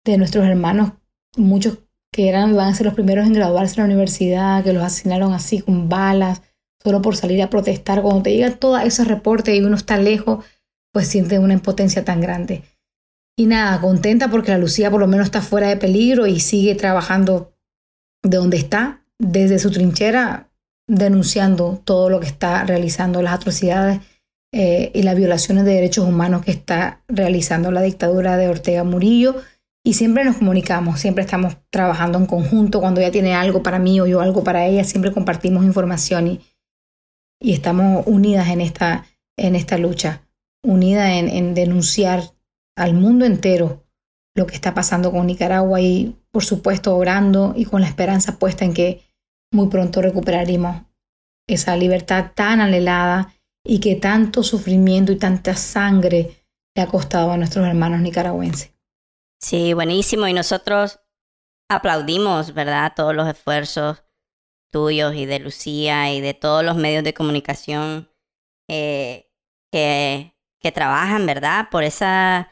de nuestros hermanos, muchos que eran, van a ser los primeros en graduarse en la universidad, que los asesinaron así con balas, solo por salir a protestar, cuando te llega todo ese reporte y uno está lejos, pues siente una impotencia tan grande. Y nada, contenta porque la Lucía por lo menos está fuera de peligro y sigue trabajando de donde está, desde su trinchera, denunciando todo lo que está realizando, las atrocidades eh, y las violaciones de derechos humanos que está realizando la dictadura de Ortega Murillo. Y siempre nos comunicamos, siempre estamos trabajando en conjunto. Cuando ella tiene algo para mí o yo algo para ella, siempre compartimos información y, y estamos unidas en esta, en esta lucha, unidas en, en denunciar al mundo entero lo que está pasando con Nicaragua y por supuesto orando y con la esperanza puesta en que muy pronto recuperaremos esa libertad tan anhelada y que tanto sufrimiento y tanta sangre le ha costado a nuestros hermanos nicaragüenses. Sí, buenísimo. Y nosotros aplaudimos, ¿verdad? Todos los esfuerzos tuyos y de Lucía y de todos los medios de comunicación eh, que, que trabajan, ¿verdad? Por esa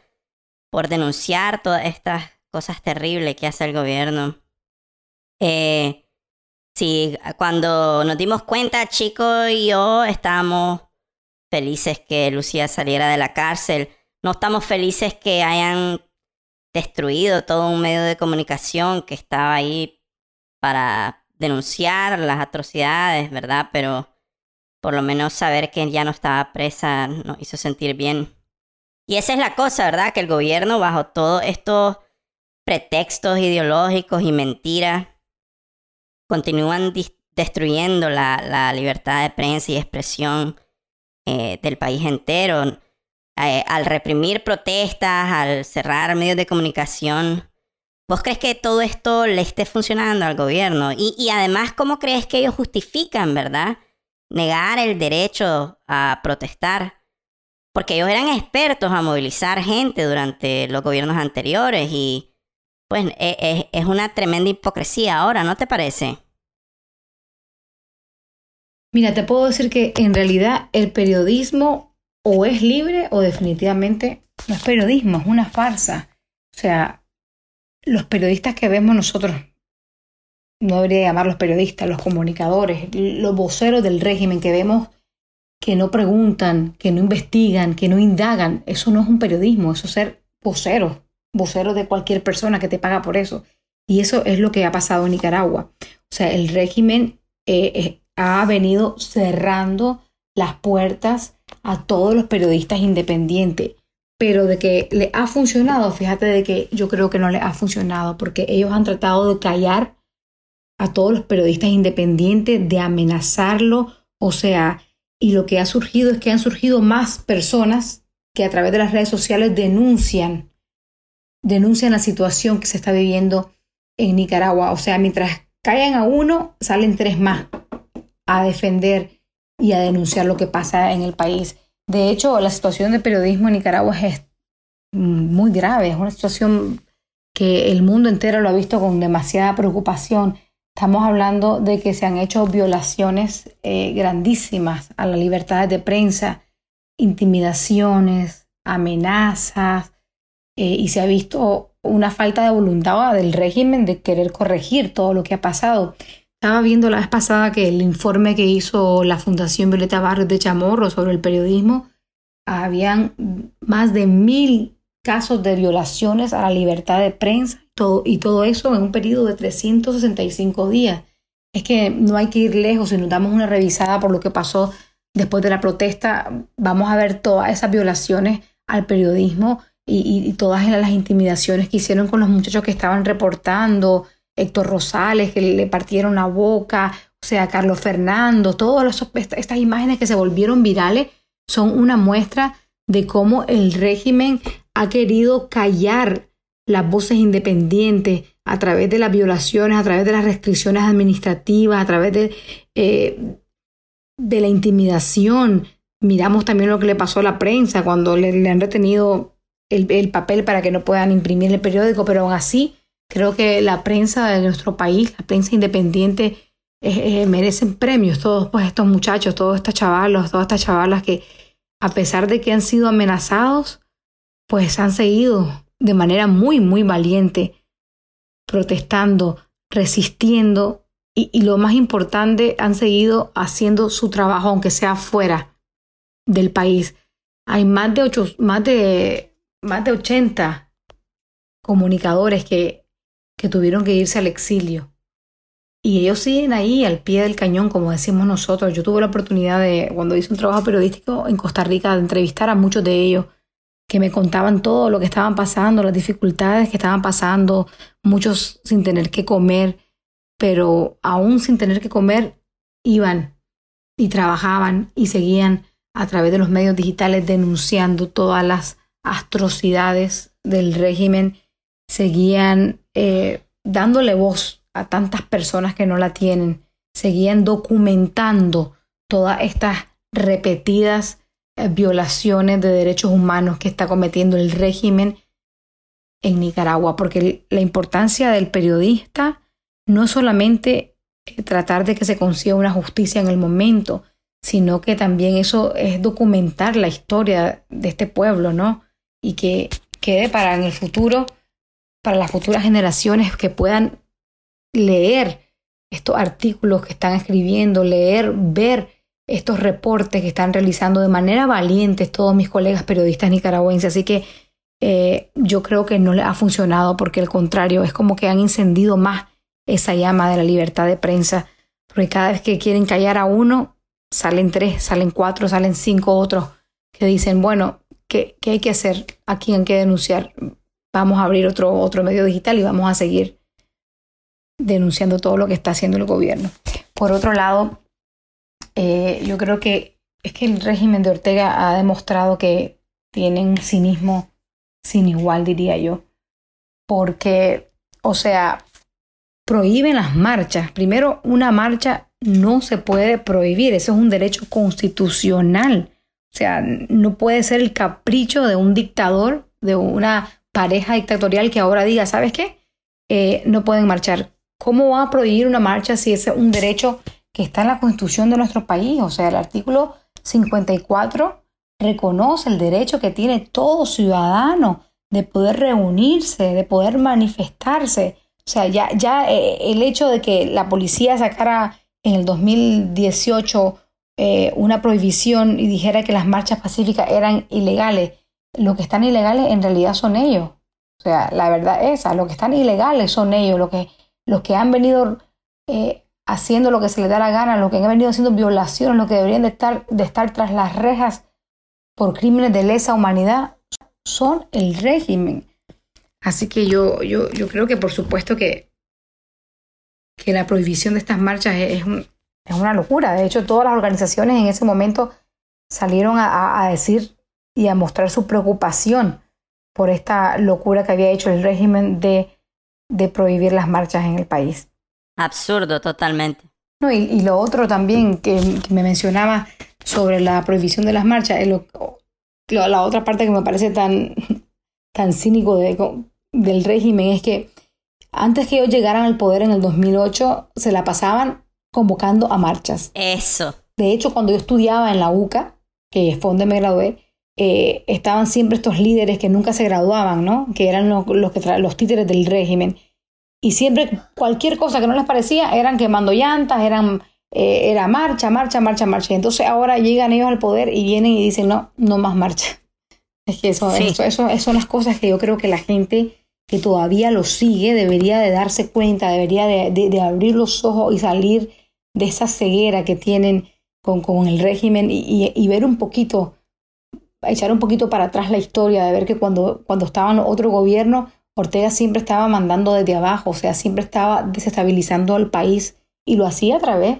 por denunciar todas estas cosas terribles que hace el gobierno. Eh, sí, cuando nos dimos cuenta, Chico y yo estábamos felices que Lucía saliera de la cárcel. No estamos felices que hayan destruido todo un medio de comunicación que estaba ahí para denunciar las atrocidades, ¿verdad? Pero por lo menos saber que ya no estaba presa nos hizo sentir bien. Y esa es la cosa, ¿verdad? Que el gobierno, bajo todos estos pretextos ideológicos y mentiras, continúan destruyendo la, libertad de prensa y expresión eh, del país entero. Eh, al reprimir protestas, al cerrar medios de comunicación, ¿vos crees que todo esto le esté funcionando al gobierno? Y, y además, ¿cómo crees que ellos justifican, verdad? Negar el derecho a protestar. Porque ellos eran expertos a movilizar gente durante los gobiernos anteriores y pues e, e, es una tremenda hipocresía ahora, ¿no te parece? Mira, te puedo decir que en realidad el periodismo o es libre o definitivamente no es periodismo, es una farsa. O sea, los periodistas que vemos nosotros, no debería llamarlos periodistas, los comunicadores, los voceros del régimen que vemos que no preguntan, que no investigan, que no indagan, eso no es un periodismo, eso es ser vocero, vocero de cualquier persona que te paga por eso. Y eso es lo que ha pasado en Nicaragua. O sea, el régimen eh, eh, ha venido cerrando las puertas a todos los periodistas independientes. Pero de que le ha funcionado, fíjate de que yo creo que no le ha funcionado, porque ellos han tratado de callar a todos los periodistas independientes, de amenazarlo, o sea, y lo que ha surgido es que han surgido más personas que a través de las redes sociales denuncian, denuncian la situación que se está viviendo en Nicaragua. O sea, mientras callan a uno, salen tres más a defender y a denunciar lo que pasa en el país. De hecho, la situación de periodismo en Nicaragua es muy grave, es una situación que el mundo entero lo ha visto con demasiada preocupación. Estamos hablando de que se han hecho violaciones eh, grandísimas a la libertad de prensa, intimidaciones, amenazas, eh, y se ha visto una falta de voluntad del régimen de querer corregir todo lo que ha pasado. Estaba viendo la vez pasada que el informe que hizo la Fundación Violeta Barrios de Chamorro sobre el periodismo, habían más de mil casos de violaciones a la libertad de prensa todo, y todo eso en un periodo de 365 días. Es que no hay que ir lejos, si nos damos una revisada por lo que pasó después de la protesta, vamos a ver todas esas violaciones al periodismo y, y todas las intimidaciones que hicieron con los muchachos que estaban reportando, Héctor Rosales, que le partieron la boca, o sea, Carlos Fernando, todas estas imágenes que se volvieron virales son una muestra de cómo el régimen ha querido callar las voces independientes a través de las violaciones, a través de las restricciones administrativas, a través de, eh, de la intimidación. Miramos también lo que le pasó a la prensa cuando le, han retenido el, el, papel para que no puedan imprimir el periódico, pero aún así Creo que la prensa de nuestro país, la prensa independiente, merecen premios, todos pues, estos muchachos, todos estos chavalos, todas estas chavalas que, a pesar de que han sido amenazados, pues han seguido de manera muy, muy valiente, protestando, resistiendo y, lo más importante, han seguido haciendo su trabajo, aunque sea fuera del país. Hay más de, ocho, más de, más de 80 comunicadores que que tuvieron que irse al exilio. Y ellos siguen ahí al pie del cañón, como decimos nosotros. Yo tuve la oportunidad de, cuando hice un trabajo periodístico en Costa Rica, de entrevistar a muchos de ellos que me contaban todo lo que estaban pasando, las dificultades que estaban pasando, muchos sin tener que comer, pero aún sin tener que comer, iban y trabajaban y seguían a través de los medios digitales denunciando todas las atrocidades del régimen, seguían eh, dándole voz a tantas personas que no la tienen, seguían documentando todas estas repetidas eh, violaciones de derechos humanos que está cometiendo el régimen en Nicaragua, porque la importancia del periodista no es solamente eh, tratar de que se consiga una justicia en el momento, sino que también eso es documentar la historia de este pueblo, ¿no? Y que quede para en el futuro para las futuras generaciones que puedan leer estos artículos que están escribiendo, leer, ver estos reportes que están realizando de manera valiente todos mis colegas periodistas nicaragüenses. Así que eh, yo creo que no le ha funcionado porque al contrario, es como que han encendido más esa llama de la libertad de prensa, porque cada vez que quieren callar a uno, salen tres, salen cuatro, salen cinco otros que dicen, bueno, ¿qué, hay que hacer? ¿A quién hay que denunciar? vamos a abrir otro, otro medio digital y vamos a seguir denunciando todo lo que está haciendo el gobierno. Por otro lado, eh, yo creo que es que el régimen de Ortega ha demostrado que tiene un cinismo sin igual, diría yo. Porque, o sea, prohíben las marchas. Primero, una marcha no se puede prohibir, eso es un derecho constitucional. O sea, no puede ser el capricho de un dictador, de una pareja dictatorial que ahora diga, ¿sabes qué? Eh, no pueden marchar. ¿Cómo va a prohibir una marcha si es un derecho que está en la constitución de nuestro país? O sea, el artículo 54 reconoce el derecho que tiene todo ciudadano de poder reunirse, de poder manifestarse. O sea, ya, ya eh, el hecho de que la policía sacara en el 2018 eh, una prohibición y dijera que las marchas pacíficas eran ilegales, lo que están ilegales en realidad son ellos. O sea, la verdad es esa, lo que están ilegales son ellos, lo que, los que han venido eh, haciendo lo que se les da la gana, los que han venido haciendo violaciones, los que deberían de estar, de estar tras las rejas por crímenes de lesa humanidad, son el régimen. Así que yo, yo, yo creo que por supuesto que, que la prohibición de estas marchas es, es una locura. De hecho, todas las organizaciones en ese momento salieron a, a decir y a mostrar su preocupación por esta locura que había hecho el régimen de, de prohibir las marchas en el país. Absurdo, totalmente. No, y, lo otro también que, me mencionaba sobre la prohibición de las marchas, la otra parte que me parece tan, tan cínico de, del régimen es que antes que ellos llegaran al poder en el 2008, se la pasaban convocando a marchas. Eso. De hecho, cuando yo estudiaba en la UCA, que fue donde me gradué, eh, estaban siempre estos líderes que nunca se graduaban, ¿no? Que eran los, los, los títeres del régimen. Y siempre cualquier cosa que no les parecía eran quemando llantas, eran eh, era marcha, marcha, marcha, marcha. Y entonces ahora llegan ellos al poder y vienen y dicen, no, no más marcha. Es que eso, eso, eso, son las cosas que yo creo que la gente que todavía lo sigue debería de darse cuenta, debería de, de, abrir los ojos y salir de esa ceguera que tienen con, con el régimen y, y, ver un poquito, echar un poquito para atrás la historia, de ver que cuando, cuando estaban otro gobierno, Ortega siempre estaba mandando desde abajo, o sea, siempre estaba desestabilizando al país y lo hacía a través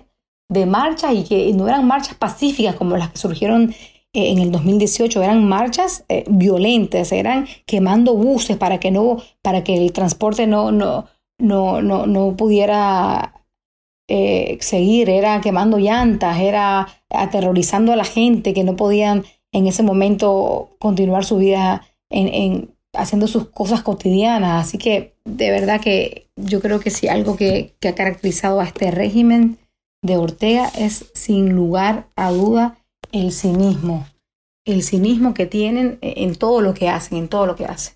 de marchas y que no eran marchas pacíficas como las que surgieron eh, en el 2018, eran marchas eh, violentas, eran quemando buses para que no, para que el transporte no, no, no, no, no pudiera eh, seguir, era quemando llantas, era aterrorizando a la gente que no podían en ese momento continuar su vida en, en haciendo sus cosas cotidianas. Así que de verdad que yo creo que sí, algo que, que ha caracterizado a este régimen de Ortega es sin lugar a duda el cinismo. El cinismo que tienen en todo lo que hacen, en todo lo que hacen.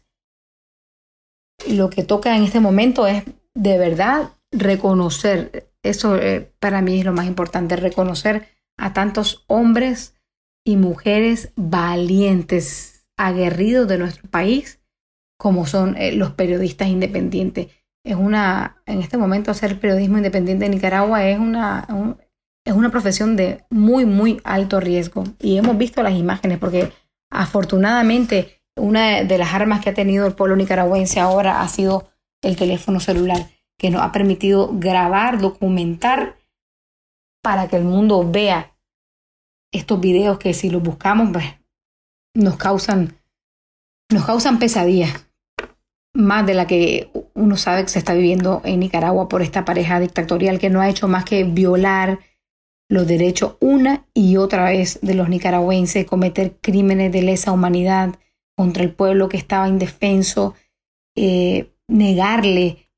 Lo que toca en este momento es de verdad reconocer, eso eh, para mí es lo más importante, reconocer a tantos hombres y mujeres valientes, aguerridos de nuestro país, como son eh, los periodistas independientes es una, en este momento hacer periodismo independiente en Nicaragua es una, es una profesión de muy, muy alto riesgo. Y hemos visto las imágenes porque afortunadamente una de las armas que ha tenido el pueblo nicaragüense ahora ha sido el teléfono celular, que nos ha permitido grabar, documentar para que el mundo vea estos videos que si los buscamos, pues nos causan, nos causan pesadillas más de la que uno sabe que se está viviendo en Nicaragua por esta pareja dictatorial que no ha hecho más que violar los derechos una y otra vez de los nicaragüenses, cometer crímenes de lesa humanidad contra el pueblo que estaba indefenso, eh, negarle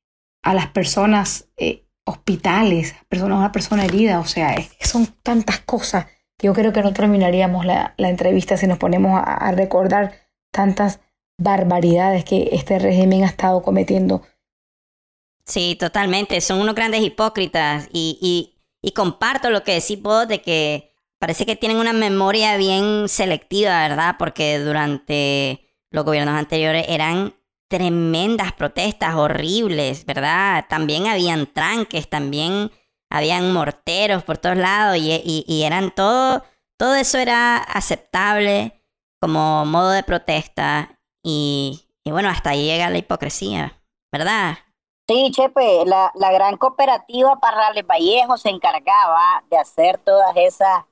a las personas eh, hospitales, personas, una persona herida, o sea, son tantas cosas que yo creo que no terminaríamos la, entrevista si nos ponemos a recordar tantas barbaridades que este régimen ha estado cometiendo. Sí, totalmente. Son unos grandes hipócritas y, y, y comparto lo que decís vos de que parece que tienen una memoria bien selectiva, ¿verdad? Porque durante los gobiernos anteriores eran tremendas protestas horribles, ¿verdad? También habían tranques, también habían morteros por todos lados y, y, eran todo, todo eso era aceptable como modo de protesta y, bueno, hasta ahí llega la hipocresía, ¿verdad? Sí, Chepe, la, la gran cooperativa Parrales Vallejo se encargaba de hacer todas esas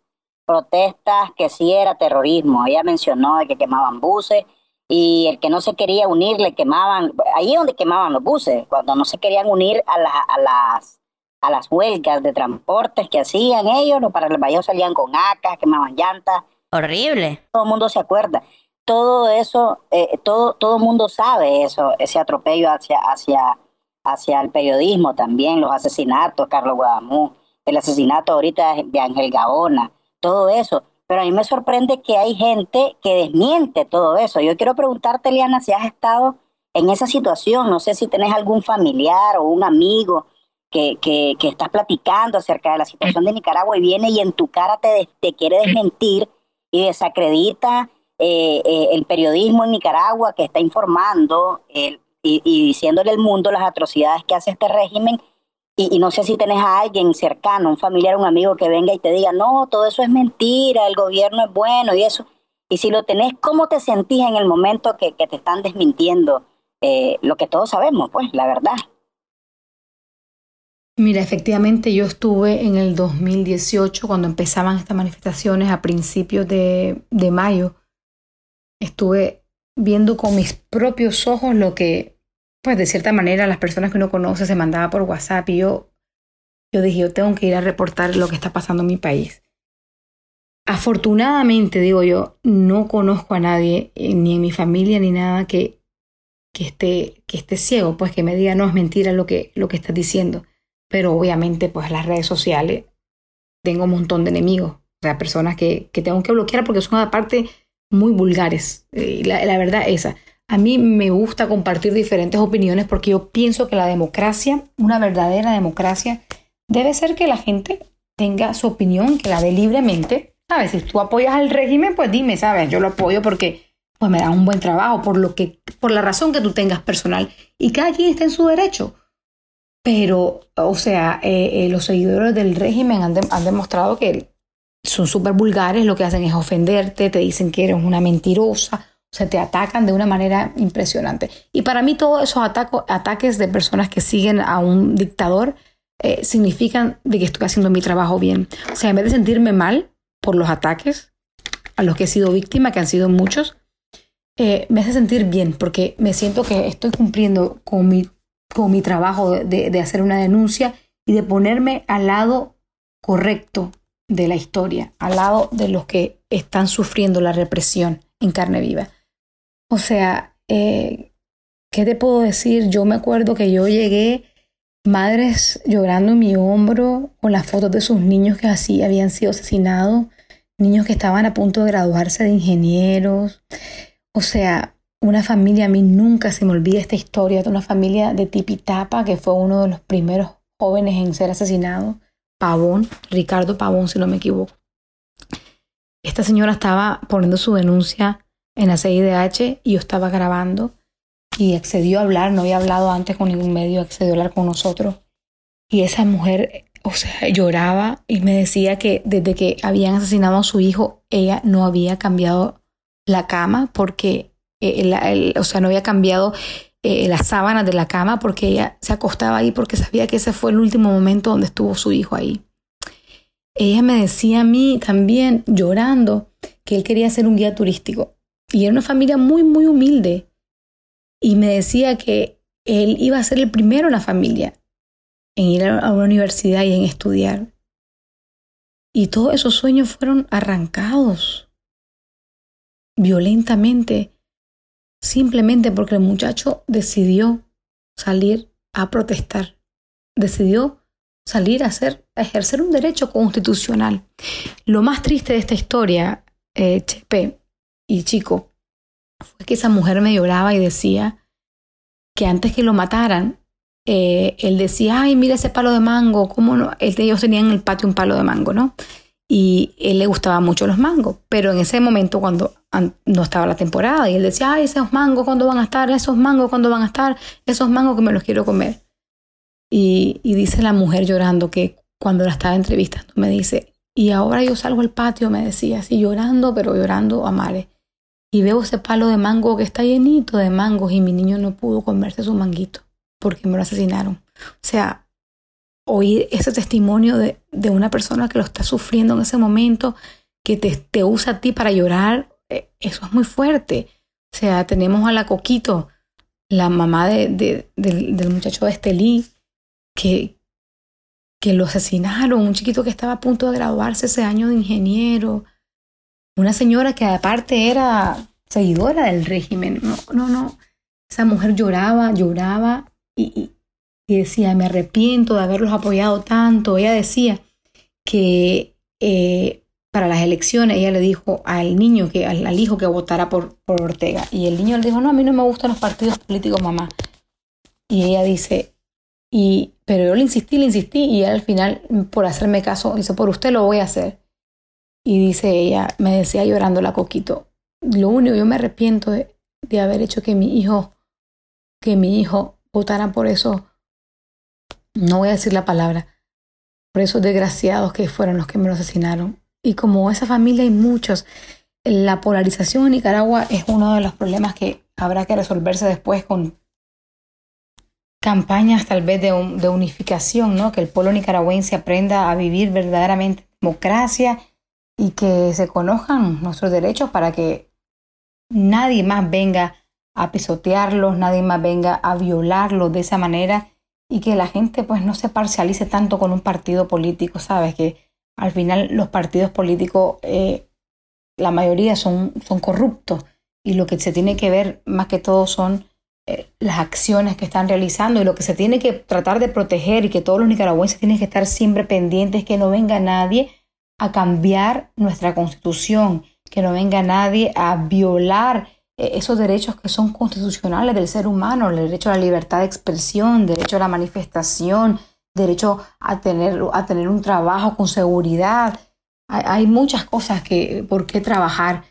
protestas que sí era terrorismo. Ella mencionó que quemaban buses y el que no se quería unir le quemaban, ahí es donde quemaban los buses, cuando no se querían unir a, a las a las huelgas de transportes que hacían ellos, los para el Valle salían con acas, quemaban llantas. Horrible. Todo el mundo se acuerda. Todo eso, eh, todo todo el mundo sabe eso, ese atropello hacia hacia hacia el periodismo también, los asesinatos, Carlos Guadamú, el asesinato ahorita de Ángel Gaona, todo eso. Pero a mí me sorprende que hay gente que desmiente todo eso. Yo quiero preguntarte, Liana, si has estado en esa situación, no sé si tenés algún familiar o un amigo que, que, que estás platicando acerca de la situación de Nicaragua y viene y en tu cara te, te quiere desmentir y desacredita eh, eh, el periodismo en Nicaragua que está informando y, y, diciéndole al mundo las atrocidades que hace este régimen. Y, no sé si tenés a alguien cercano, un familiar, un amigo que venga y te diga, no, todo eso es mentira, el gobierno es bueno y eso. Y si lo tenés, ¿cómo te sentís en el momento que, te están desmintiendo eh, lo que todos sabemos, pues, la verdad? Mira, efectivamente yo estuve en el 2018 cuando empezaban estas manifestaciones a principios de mayo. Estuve viendo con mis propios ojos lo que, pues de cierta manera, las personas que uno conoce se mandaba por WhatsApp y yo, yo dije, yo tengo que ir a reportar lo que está pasando en mi país. Afortunadamente, digo yo, no conozco a nadie, eh, ni en mi familia, ni nada, que, que, esté, que esté ciego, pues que me diga, no, es mentira lo que, lo que estás diciendo. Pero obviamente, pues las redes sociales, tengo un montón de enemigos, o sea, personas que, que tengo que bloquear porque son aparte muy vulgares. Eh, la, la verdad esa. A mí me gusta compartir diferentes opiniones porque yo pienso que la democracia, una verdadera democracia, debe ser que la gente tenga su opinión, que la dé libremente. ¿Sabes? Si tú apoyas al régimen, pues dime, ¿sabes? Yo lo apoyo porque pues me da un buen trabajo, por lo que, por la razón que tú tengas personal. Y cada quien está en su derecho. Pero, o sea, eh, eh, los seguidores del régimen han, han demostrado que son súper vulgares, lo que hacen es ofenderte, te dicen que eres una mentirosa, o sea, te atacan de una manera impresionante. Y para mí todos esos ataco, ataques de personas que siguen a un dictador eh, significan de que estoy haciendo mi trabajo bien. O sea, en vez de sentirme mal por los ataques a los que he sido víctima, que han sido muchos, eh, me hace sentir bien porque me siento que estoy cumpliendo con mi, con mi trabajo de hacer una denuncia y de ponerme al lado correcto de la historia, al lado de los que están sufriendo la represión en carne viva. O sea, eh, ¿qué te puedo decir? Yo me acuerdo que yo llegué, madres llorando en mi hombro, con las fotos de sus niños que así habían sido asesinados, niños que estaban a punto de graduarse de ingenieros. O sea, una familia, a mí nunca se me olvida esta historia, de una familia de Tipitapa, que fue uno de los primeros jóvenes en ser asesinados Pavón, Ricardo Pavón, si no me equivoco. Esta señora estaba poniendo su denuncia en la CIDH y yo estaba grabando y accedió a hablar, no había hablado antes con ningún medio, accedió a hablar con nosotros. Y esa mujer, o sea, lloraba y me decía que desde que habían asesinado a su hijo, ella no había cambiado la cama porque, eh, o sea, no había cambiado eh, las sábanas de la cama porque ella se acostaba ahí porque sabía que ese fue el último momento donde estuvo su hijo ahí. Ella me decía a mí también, llorando, que él quería ser un guía turístico. Y era una familia muy, muy humilde. Y me decía que él iba a ser el primero en la familia en ir a una universidad y en estudiar. Y todos esos sueños fueron arrancados violentamente simplemente porque el muchacho decidió salir a protestar, decidió salir a, hacer, a ejercer un derecho constitucional. Lo más triste de esta historia, eh, Chepe y Chico, fue que esa mujer me lloraba y decía que antes que lo mataran, eh, él decía, ay, mira ese palo de mango, ¿cómo no? Ellos tenían en el patio un palo de mango, ¿no? Y él le gustaba mucho los mangos, pero en ese momento cuando no estaba la temporada y él decía, ay, esos mangos, ¿cuándo van a estar? Esos mangos, ¿cuándo van a estar? Esos mangos que me los quiero comer. Y, dice la mujer llorando que cuando la estaba entrevistando me dice, y ahora yo salgo al patio, me decía, así llorando, pero llorando a. Y veo ese palo de mango que está llenito de mangos y mi niño no pudo comerse su manguito porque me lo asesinaron. O sea, oír ese testimonio de, de una persona que lo está sufriendo en ese momento que te, te usa a ti para llorar, eh, eso es muy fuerte. O sea, tenemos a la Coquito, la mamá de, de- del, del muchacho de Estelí, que, que lo asesinaron, un chiquito que estaba a punto de graduarse ese año de ingeniero, una señora que aparte era seguidora del régimen. No, no, no. Esa mujer lloraba, lloraba y, decía, me arrepiento de haberlos apoyado tanto. Ella decía que eh, para las elecciones ella le dijo al niño, que, al, hijo que votara por, por Ortega. Y el niño le dijo, no, a mí no me gustan los partidos políticos, mamá. Y ella dice, y, pero yo le insistí, le insistí, y al final, por hacerme caso, dice, por usted lo voy a hacer. Y dice ella, me decía llorando la coquito, lo único, yo me arrepiento de, de haber hecho que mi hijo, que mi hijo votara por eso, no voy a decir la palabra, por esos desgraciados que fueron los que me lo asesinaron. Y como esa familia hay muchos, la polarización en Nicaragua es uno de los problemas que habrá que resolverse después con campañas tal vez de, un- de unificación, ¿no? Que el pueblo nicaragüense aprenda a vivir verdaderamente en democracia y que se conozcan nuestros derechos para que nadie más venga a pisotearlos, nadie más venga a violarlos de esa manera y que la gente pues no se parcialice tanto con un partido político, ¿sabes? Que al final los partidos políticos, eh, la mayoría son, son corruptos y lo que se tiene que ver más que todo son eh, las acciones que están realizando y lo que se tiene que tratar de proteger y que todos los nicaragüenses tienen que estar siempre pendientes que no venga nadie a cambiar nuestra constitución, que no venga nadie a violar eh, esos derechos que son constitucionales del ser humano, el derecho a la libertad de expresión, derecho a la manifestación, derecho a tener, a tener un trabajo con seguridad. Hay, muchas cosas que, por qué trabajar.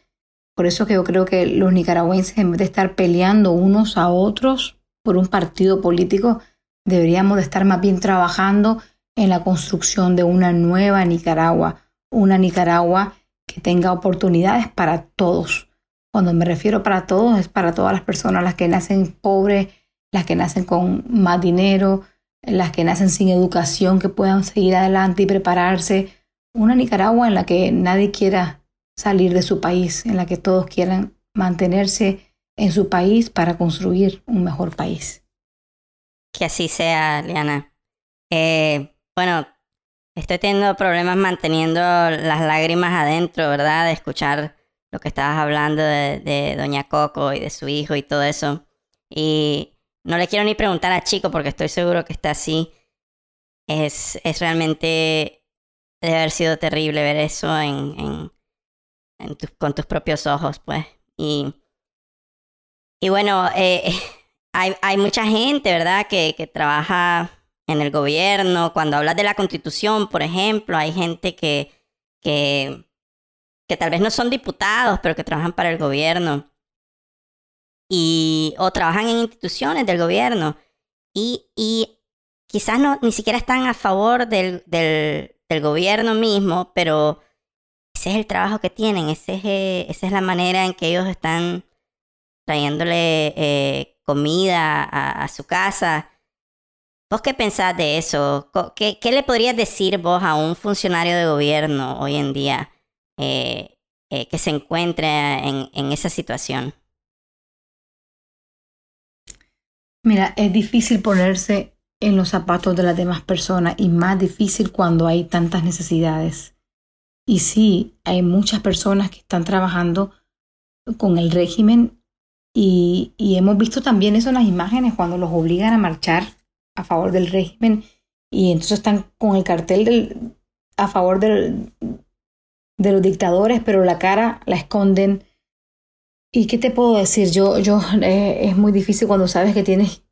Por eso que yo creo que los nicaragüenses, en vez de estar peleando unos a otros por un partido político, deberíamos de estar más bien trabajando en la construcción de una nueva Nicaragua, una Nicaragua que tenga oportunidades para todos. Cuando me refiero para todos, es para todas las personas, las que nacen pobres, las que nacen con más dinero, las que nacen sin educación, que puedan seguir adelante y prepararse. Una Nicaragua en la que nadie quiera salir de su país, en la que todos quieran mantenerse en su país para construir un mejor país. Que así sea, Liana. Eh, bueno, estoy teniendo problemas manteniendo las lágrimas adentro, ¿verdad? De escuchar lo que estabas hablando de, Doña Coco y de su hijo y todo eso. Y no le quiero ni preguntar a Chico porque estoy seguro que está así. Es, es realmente debe haber sido terrible ver eso con tus propios ojos, pues. Y, y bueno, eh, hay, hay mucha gente, ¿verdad?, que, que trabaja en el gobierno. Cuando hablas de la constitución, por ejemplo, hay gente que, que, que tal vez no son diputados, pero que trabajan para el gobierno. Y, o trabajan en instituciones del gobierno. Y, y quizás no, ni siquiera están a favor del, del, gobierno mismo, pero ese es el trabajo que tienen, ese es, eh, esa es la manera en que ellos están trayéndole eh, comida a su casa. ¿Vos qué pensás de eso? ¿Qué, qué le podrías decir vos a un funcionario de gobierno hoy en día eh, eh, que se encuentre en, en esa situación? Mira, es difícil ponerse en los zapatos de las demás personas y más difícil cuando hay tantas necesidades. Y sí, hay muchas personas que están trabajando con el régimen y, y hemos visto también eso en las imágenes cuando los obligan a marchar a favor del régimen y entonces están con el cartel del, a favor de los dictadores, pero la cara la esconden. ¿Y qué te puedo decir? Yo, yo, eh, es muy difícil cuando sabes que tienes,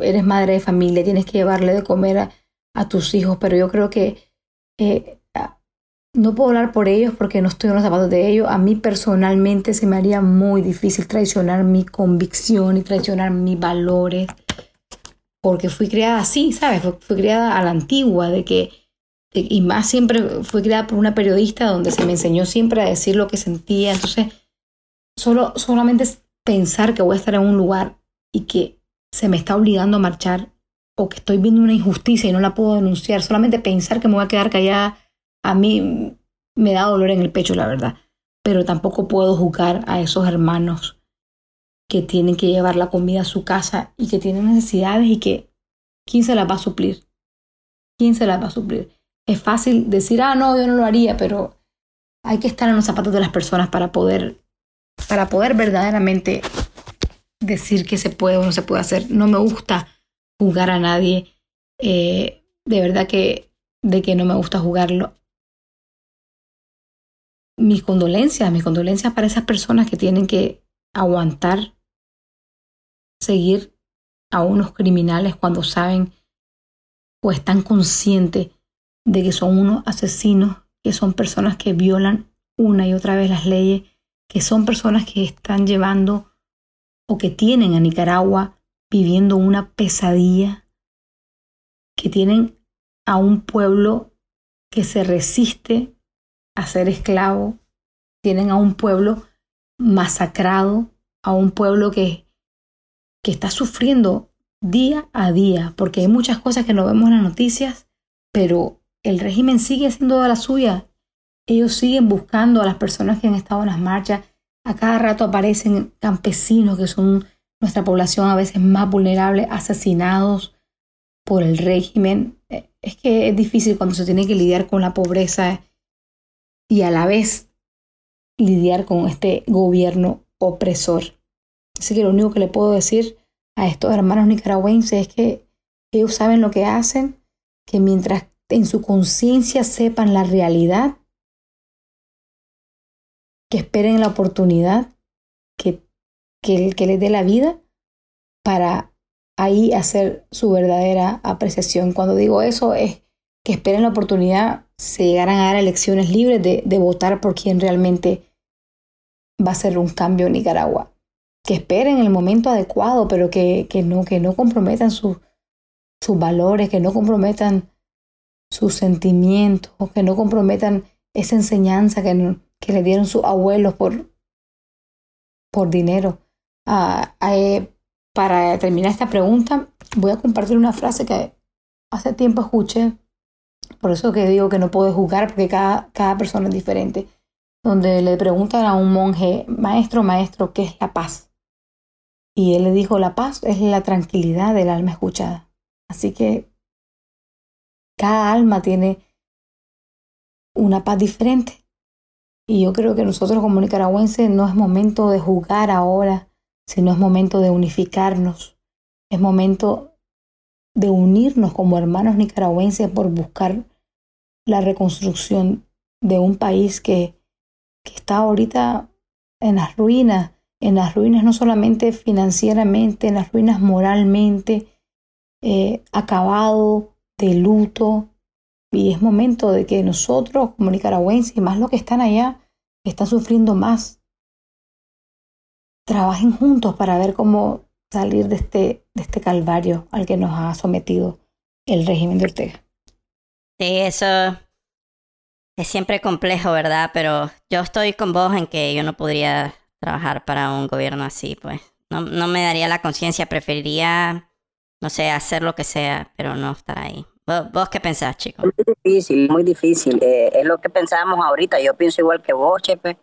eres madre de familia, tienes que llevarle de comer a, tus hijos, pero yo creo que eh, no puedo hablar por ellos porque no estoy en los zapatos de ellos. A mí personalmente se me haría muy difícil traicionar mi convicción y traicionar mis valores, porque fui criada así, ¿sabes? Fui, criada a la antigua, de que, de- y más siempre fui criada por una periodista donde se me enseñó siempre a decir lo que sentía, entonces solo, solamente pensar que voy a estar en un lugar y que se me está obligando a marchar o que estoy viendo una injusticia y no la puedo denunciar, solamente pensar que me voy a quedar callada, a mí me da dolor en el pecho, la verdad. Pero tampoco puedo juzgar a esos hermanos que tienen que llevar la comida a su casa y que tienen necesidades y que ¿quién se las va a suplir? ¿Quién se las va a suplir? Es fácil decir, ah, no, yo no lo haría, pero hay que estar en los zapatos de las personas para poder, para poder verdaderamente decir que se puede o no se puede hacer. No me gusta juzgar a nadie. Eh, de verdad que de que no me gusta jugarlo. Mis condolencias, mis condolencias para esas personas que tienen que aguantar seguir a unos criminales cuando saben o están conscientes de que son unos asesinos, que son personas que violan una y otra vez las leyes, que son personas que están llevando o que tienen a Nicaragua viviendo una pesadilla, que tienen a un pueblo que se resiste a ser esclavo, tienen a un pueblo masacrado, a un pueblo que, que está sufriendo día a día, porque hay muchas cosas que no vemos en las noticias, pero el régimen sigue haciendo de la suya. Ellos siguen buscando a las personas que han estado en las marchas. A cada rato aparecen campesinos que son nuestra población a veces más vulnerable, asesinados por el régimen. Eh, es que es difícil cuando se tiene que lidiar con la pobreza y a la vez lidiar con este gobierno opresor. Así que lo único que le puedo decir a estos hermanos nicaragüenses es que ellos saben lo que hacen, que mientras en su conciencia sepan la realidad, que esperen la oportunidad que, que, que les dé la vida para ahí hacer su verdadera apreciación. Cuando digo eso es que esperen la oportunidad, se llegaran a dar elecciones libres de, de votar por quien realmente va a ser un cambio en Nicaragua que esperen el momento adecuado, pero que, que no, que no comprometan sus valores, que no comprometan sus sentimientos, que no comprometan esa enseñanza que, que le dieron sus abuelos por, por dinero. Ah, eh, para terminar esta pregunta, voy a compartir una frase que hace tiempo escuché, por eso que digo que no puedo juzgar, porque cada, cada persona es diferente, donde le preguntan a un monje, maestro, maestro, ¿qué es la paz? Y él le dijo, la paz es la tranquilidad del alma escuchada. Así que cada alma tiene una paz diferente. Y yo creo que nosotros como nicaragüenses no es momento de juzgar ahora, sino es momento de unificarnos. Es momento de unirnos como hermanos nicaragüenses por buscar la reconstrucción de un país que, que está ahorita en las ruinas en las ruinas no solamente financieramente, en las ruinas moralmente, eh, acabado, de luto. Y es momento de que nosotros, como nicaragüenses, y más los que están allá, que están sufriendo más, trabajen juntos para ver cómo salir de este, de este calvario al que nos ha sometido el régimen de Ortega. Sí, eso es siempre complejo, ¿verdad? Pero yo estoy con vos en que yo no podría trabajar para un gobierno así, pues. No, no me daría la conciencia, preferiría, no sé, hacer lo que sea, pero no estar ahí. ¿Vos, qué pensás, chicos? Muy difícil, muy difícil. Eh, es lo que pensábamos ahorita. Yo pienso igual que vos, Chepe.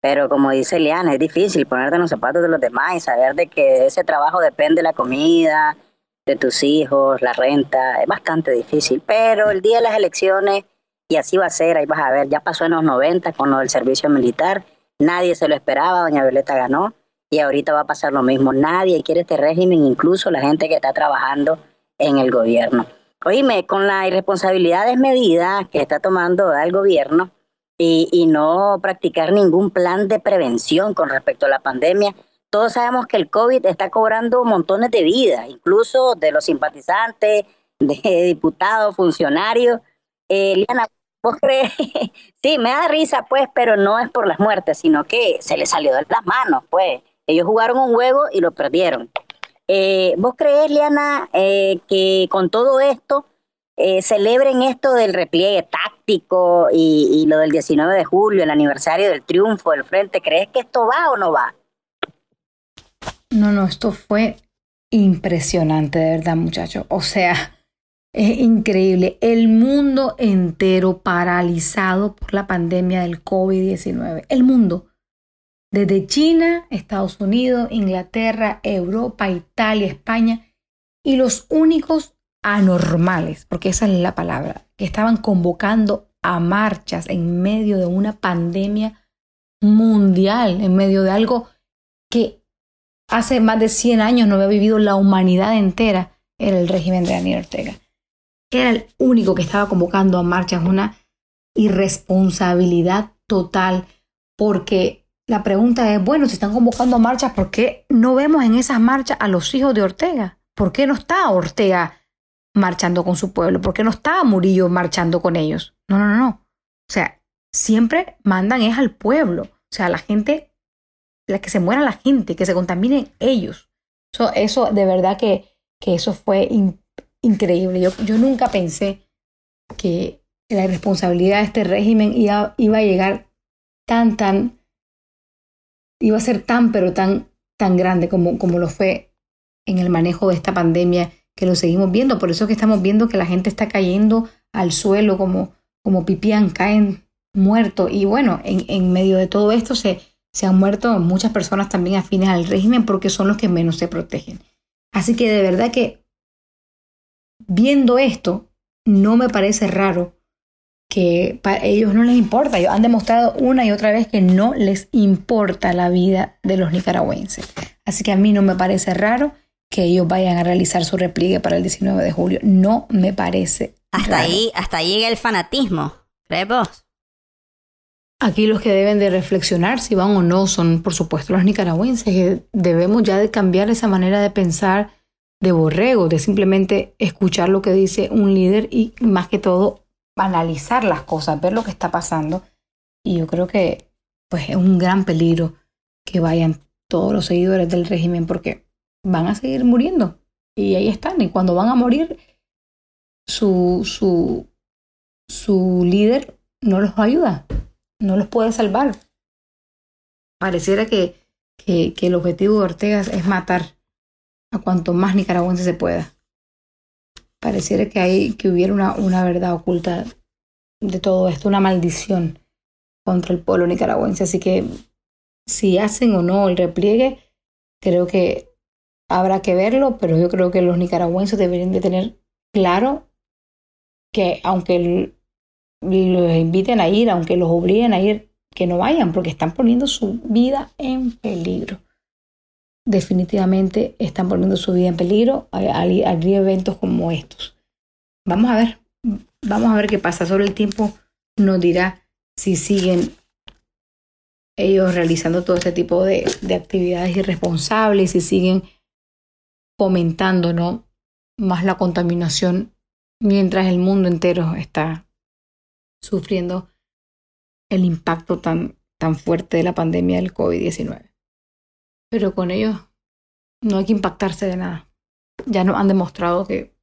Pero como dice Liana, es difícil ponerte en los zapatos de los demás y saber de que ese trabajo depende de la comida, de tus hijos, la renta. Es bastante difícil. Pero el día de las elecciones, y así va a ser, ahí vas a ver, ya pasó en los 90 con lo del servicio militar Nadie se lo esperaba, doña Violeta ganó y ahorita va a pasar lo mismo. Nadie quiere este régimen, incluso la gente que está trabajando en el gobierno. Oíme, con la irresponsabilidad desmedida que está tomando el gobierno y, y no practicar ningún plan de prevención con respecto a la pandemia, todos sabemos que el COVID está cobrando montones de vidas, incluso de los simpatizantes, de diputados, funcionarios. Eh, Liana, ¿Vos crees? sí, me da risa, pues, pero no es por las muertes, sino que se les salió de las manos, pues. Ellos jugaron un juego y lo perdieron. Eh, ¿Vos crees, Liana, eh, que con todo esto eh, celebren esto del repliegue táctico y, y, lo del 19 de julio, el aniversario del triunfo del frente? ¿Crees que esto va o no va? No, no, esto fue impresionante, de verdad, muchachos. O sea, Es increíble. El mundo entero paralizado por la pandemia del COVID-19. El mundo. Desde China, Estados Unidos, Inglaterra, Europa, Italia, España. Y los únicos anormales, porque esa es la palabra, que estaban convocando a marchas en medio de una pandemia mundial, en medio de algo que hace más de 100 años no había vivido la humanidad entera, era el régimen de Daniel Ortega. Era el único que estaba convocando a marchas, una irresponsabilidad total, porque la pregunta es, bueno, si están convocando a marchas, ¿por qué no vemos en esas marchas a los hijos de Ortega? ¿Por qué no está Ortega marchando con su pueblo? ¿Por qué no está Murillo marchando con ellos? No, no, no, no. O sea, siempre mandan es al pueblo. O sea, la gente, la que se muera la gente, que se contaminen ellos. Eso, eso de verdad que, que eso fue increíble. Yo, yo nunca pensé que la irresponsabilidad de este régimen iba, iba a llegar tan, tan, iba a ser tan, pero tan, tan grande como, como lo fue en el manejo de esta pandemia que lo seguimos viendo. Por eso es que estamos viendo que la gente está cayendo al suelo como, como pipían, caen muertos. Y bueno, en, en medio de todo esto se, se han muerto muchas personas también afines al régimen porque son los que menos se protegen. Así que de verdad que viendo esto, no me parece raro que a ellos no les importa. Ellos han demostrado una y otra vez que no les importa la vida de los nicaragüenses. Así que a mí no me parece raro que ellos vayan a realizar su repliegue para el 19 de julio. No me parece. Hasta ahí, hasta ahí llega el fanatismo, ¿crees vos? Aquí los que deben de reflexionar si van o no son, por supuesto, los nicaragüenses. debemos ya de cambiar esa manera de pensar de borrego, de simplemente escuchar lo que dice un líder y más que todo analizar las cosas, ver lo que está pasando. Y yo creo que pues es un gran peligro que vayan todos los seguidores del régimen porque van a seguir muriendo. Y ahí están. Y cuando van a morir, su, su, su líder no los ayuda, no los puede salvar. Pareciera que, que, que el objetivo de Ortega es matar a cuanto más nicaragüense se pueda. Pareciera que, hay, que hubiera una, una verdad oculta de todo esto, una maldición contra el pueblo nicaragüense. Así que si hacen o no el repliegue, creo que habrá que verlo, pero yo creo que los nicaragüenses deberían de tener claro que aunque los inviten a ir, aunque los obliguen a ir, que no vayan, porque están poniendo su vida en peligro. Definitivamente están poniendo su vida en peligro al, eventos como estos. Vamos a ver, vamos a ver qué pasa. Sobre el tiempo nos dirá si siguen ellos realizando todo este tipo de, de actividades irresponsables, si siguen fomentando ¿no? más la contaminación mientras el mundo entero está sufriendo el impacto tan, tan fuerte de la pandemia del COVID-19. Pero con ellos no hay que impactarse de nada. Ya no han demostrado que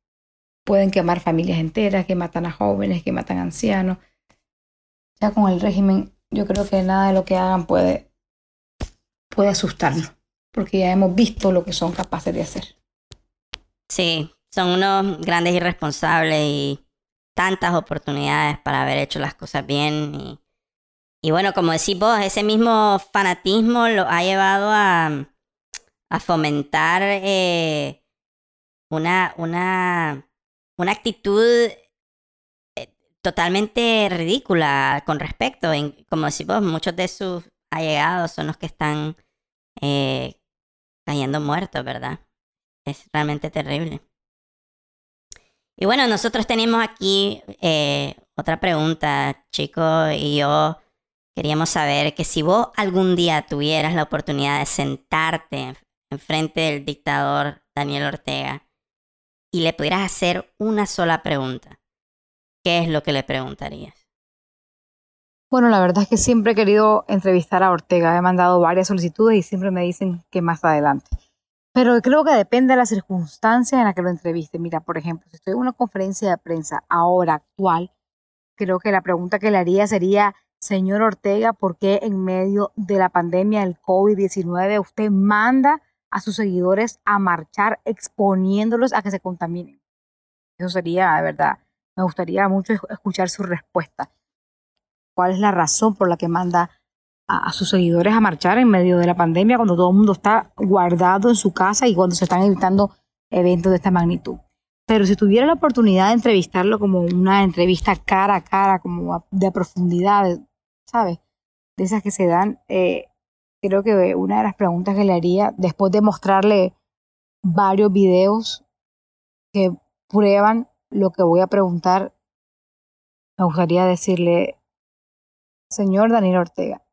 pueden quemar familias enteras, que matan a jóvenes, que matan a ancianos. Ya con el régimen, yo creo que nada de lo que hagan puede, puede asustarnos, porque ya hemos visto lo que son capaces de hacer. Sí, son unos grandes irresponsables y tantas oportunidades para haber hecho las cosas bien. Y, y bueno, como decís vos, ese mismo fanatismo lo ha llevado a, a fomentar eh, una, una, una actitud eh, totalmente ridícula con respecto, como decís vos, muchos de sus allegados son los que están eh, cayendo muertos, ¿verdad? Es realmente terrible. Y bueno, nosotros tenemos aquí otra pregunta, chicos, y yo queríamos saber que si vos algún día tuvieras la oportunidad de sentarte enfrente del dictador Daniel Ortega y le pudieras hacer una sola pregunta, ¿qué es lo que le preguntarías? Bueno, la verdad es que siempre he querido entrevistar a Ortega. He mandado varias solicitudes y siempre me dicen que más adelante. Pero creo que depende de la circunstancia en la que lo entreviste. Mira, por ejemplo, si estoy en una conferencia de prensa ahora, actual, creo que la pregunta que le haría sería, señor Ortega, ¿por qué en medio de la pandemia del COVID-19 usted manda a sus seguidores a marchar exponiéndolos a que se contaminen? Eso sería, de verdad, me gustaría mucho escuchar su respuesta. ¿Cuál es la razón por la que manda a, sus seguidores a marchar en medio de la pandemia cuando todo el mundo está guardado en su casa y cuando se están evitando eventos de esta magnitud? Pero si tuviera la oportunidad de entrevistarlo como una entrevista cara a cara, como de profundidad, ¿sabes? De esas que se dan, eh, creo que una de las preguntas que le haría, después de mostrarle varios videos que prueban lo que voy a preguntar, me gustaría decirle, señor Daniel Ortega,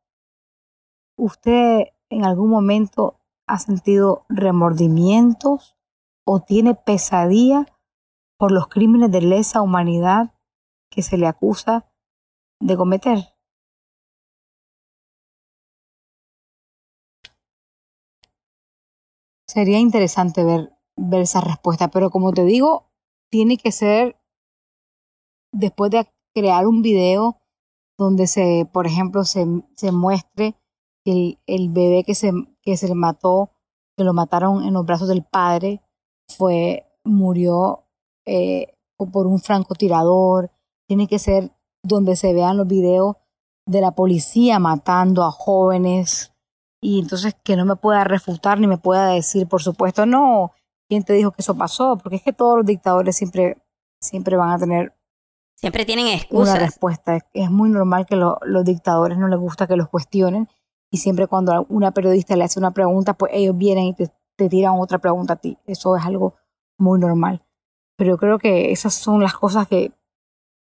¿usted en algún momento ha sentido remordimientos o tiene pesadilla por los crímenes de lesa humanidad que se le acusa de cometer? Sería interesante ver, ver esa respuesta, pero como te digo, tiene que ser después de crear un video donde se, por ejemplo, se, se muestre el, el bebé que se, que se le mató, que lo mataron en los brazos del padre, fue, murió eh, por un francotirador. Tiene que ser donde se vean los videos de la policía matando a jóvenes. Y entonces que no me pueda refutar ni me pueda decir, por supuesto, no, ¿quién te dijo que eso pasó? Porque es que todos los dictadores siempre, siempre van a tener Siempre tienen excusas. Una respuesta. Es, muy normal que los dictadores no les gusta que los cuestionen y siempre cuando una periodista le hace una pregunta, pues ellos vienen y te, tiran otra pregunta a ti. Eso es algo muy normal. Pero yo creo que esas son las cosas que,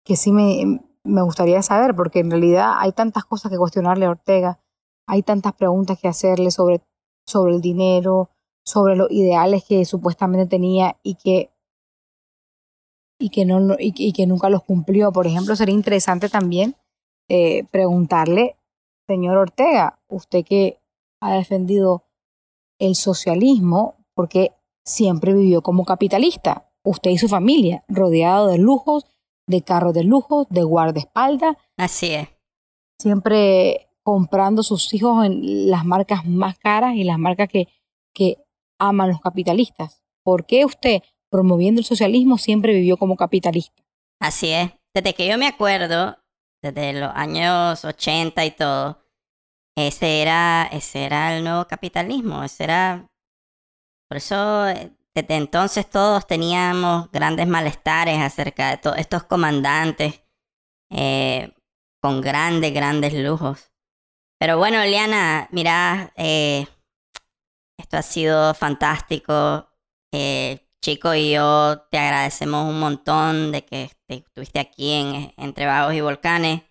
que sí me, me gustaría saber, porque en realidad hay tantas cosas que cuestionarle a Ortega, hay tantas preguntas que hacerle sobre, sobre el dinero, sobre los ideales que supuestamente tenía y que y que, no, y, que nunca los cumplió. Por ejemplo, sería interesante también eh, preguntarle, señor Ortega, usted que ha defendido el socialismo, porque siempre vivió como capitalista, usted y su familia, rodeado de lujos, de carros de lujo, de guardaespaldas. Así es. Siempre comprando sus hijos en las marcas más caras y las marcas que, que aman los capitalistas. ¿Por qué usted promoviendo el socialismo, siempre vivió como capitalista. Así es. Desde que yo me acuerdo, desde los años 80 y todo, ese era, ese era el nuevo capitalismo. Ese era. Por eso, desde entonces todos teníamos grandes malestares acerca de todos estos comandantes eh, con grandes, grandes lujos. Pero bueno, Eliana, mira, eh, esto ha sido fantástico. Eh, Chico y yo te agradecemos un montón de que estuviste aquí en Entre Vagos y Volcanes.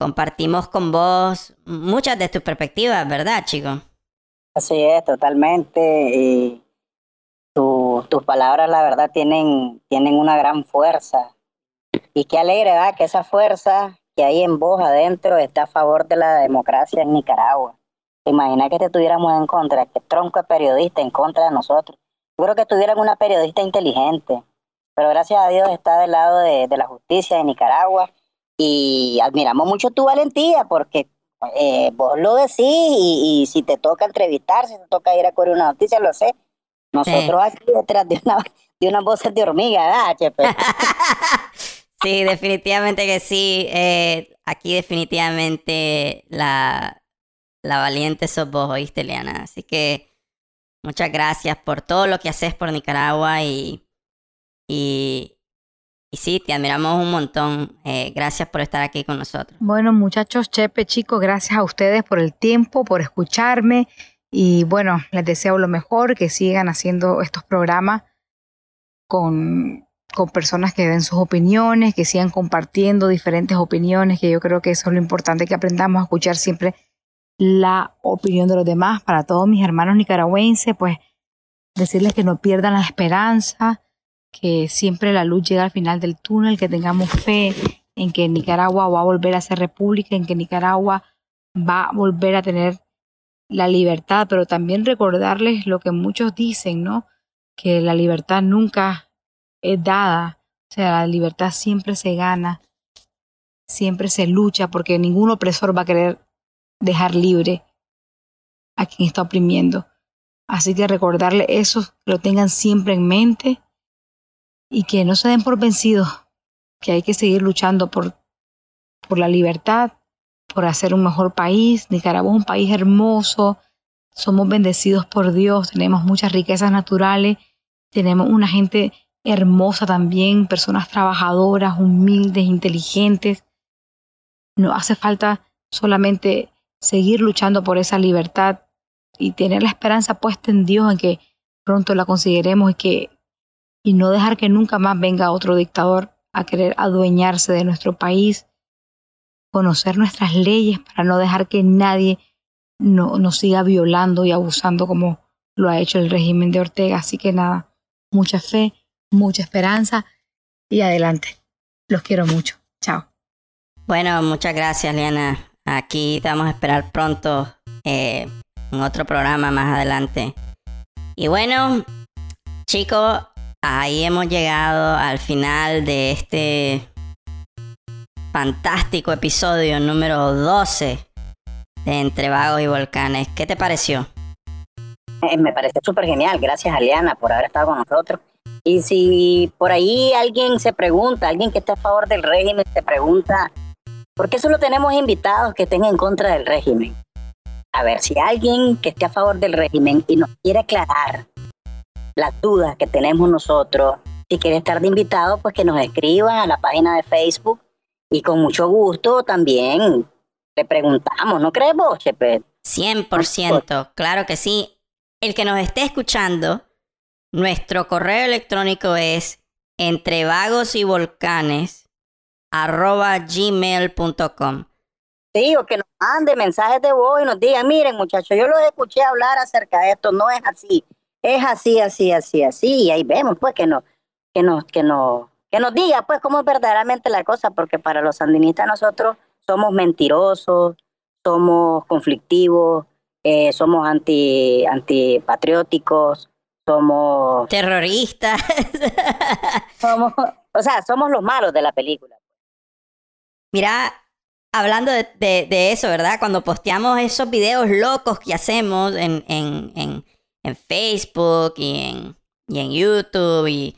Compartimos con vos muchas de tus perspectivas, ¿verdad, Chico? Así es, totalmente. Y tus palabras, la verdad, tienen, tienen una gran fuerza. Y qué alegre, ¿verdad? Que esa fuerza que hay en vos adentro está a favor de la democracia en Nicaragua. Imagina que te tuviéramos en contra, que tronco de periodista en contra de nosotros creo que tuvieran una periodista inteligente, pero gracias a Dios está del lado de, la justicia de Nicaragua y admiramos mucho tu valentía porque eh, vos lo decís y, si te toca entrevistar, si te toca ir a cubrir una noticia, lo sé. Nosotros aquí detrás de una, de una voz de hormiga, ¿verdad, sí, definitivamente que sí. Eh, aquí definitivamente la, la valiente sos vos, oíste, Liana. Así que Muchas gracias por todo lo que haces por Nicaragua y, y, y sí, te admiramos un montón. Eh, gracias por estar aquí con nosotros. Bueno, muchachos, Chepe, chicos, gracias a ustedes por el tiempo, por escucharme y bueno, les deseo lo mejor, que sigan haciendo estos programas con, con personas que den sus opiniones, que sigan compartiendo diferentes opiniones, que yo creo que eso es lo importante, que aprendamos a escuchar siempre la opinión de los demás. Para todos mis hermanos nicaragüenses, pues decirles que no pierdan la esperanza, que siempre la luz llega al final del túnel, que tengamos fe en que Nicaragua va a volver a ser república, en que Nicaragua va a volver a tener la libertad, pero también recordarles lo que muchos dicen, ¿no? Que la libertad nunca es dada, o sea, la libertad siempre se gana, siempre se lucha, porque ningún opresor va a querer dejar libre a quien está oprimiendo. Así que recordarle eso, que lo tengan siempre en mente y que no se den por vencidos, que hay que seguir luchando por, por la libertad, por hacer un mejor país. Nicaragua es un país hermoso, somos bendecidos por Dios, tenemos muchas riquezas naturales, tenemos una gente hermosa también, personas trabajadoras, humildes, inteligentes. No hace falta solamente seguir luchando por esa libertad y tener la esperanza puesta en Dios en que pronto la conseguiremos y que y no dejar que nunca más venga otro dictador a querer adueñarse de nuestro país, conocer nuestras leyes para no dejar que nadie no, nos siga violando y abusando como lo ha hecho el régimen de Ortega. Así que nada, mucha fe, mucha esperanza y adelante. Los quiero mucho. Chao. Bueno, muchas gracias, Liana. Aquí te vamos a esperar pronto eh, en otro programa más adelante. Y bueno, chicos, ahí hemos llegado al final de este fantástico episodio número 12 de Entre Vagos y Volcanes. ¿Qué te pareció? Eh, me parece súper genial. Gracias, Aliana, por haber estado con nosotros. Y si por ahí alguien se pregunta, alguien que esté a favor del régimen, se pregunta, ¿por qué solo tenemos invitados que estén en contra del régimen? A ver, si alguien que esté a favor del régimen y nos quiere aclarar las dudas que tenemos nosotros, si quiere estar de invitado, pues que nos escriban a la página de Facebook y con mucho gusto también le preguntamos, ¿no crees vos, Chepe? 100%, claro que sí. El que nos esté escuchando, nuestro correo electrónico es entre vagos y volcanes arroba gmail.com. Sí, o que nos mande mensajes de voz y nos diga, miren muchachos, yo los escuché hablar acerca de esto, no es así, es así, así, así, así, y ahí vemos pues que nos, que nos, que nos, que nos diga pues cómo es verdaderamente la cosa, porque para los sandinistas nosotros somos mentirosos, somos conflictivos, eh, somos anti, antipatrióticos, somos... Terroristas. somos, o sea, somos los malos de la película. Mira, hablando de, eso, ¿verdad? Cuando posteamos esos videos locos que hacemos en, en, en, en Facebook y en, y en YouTube y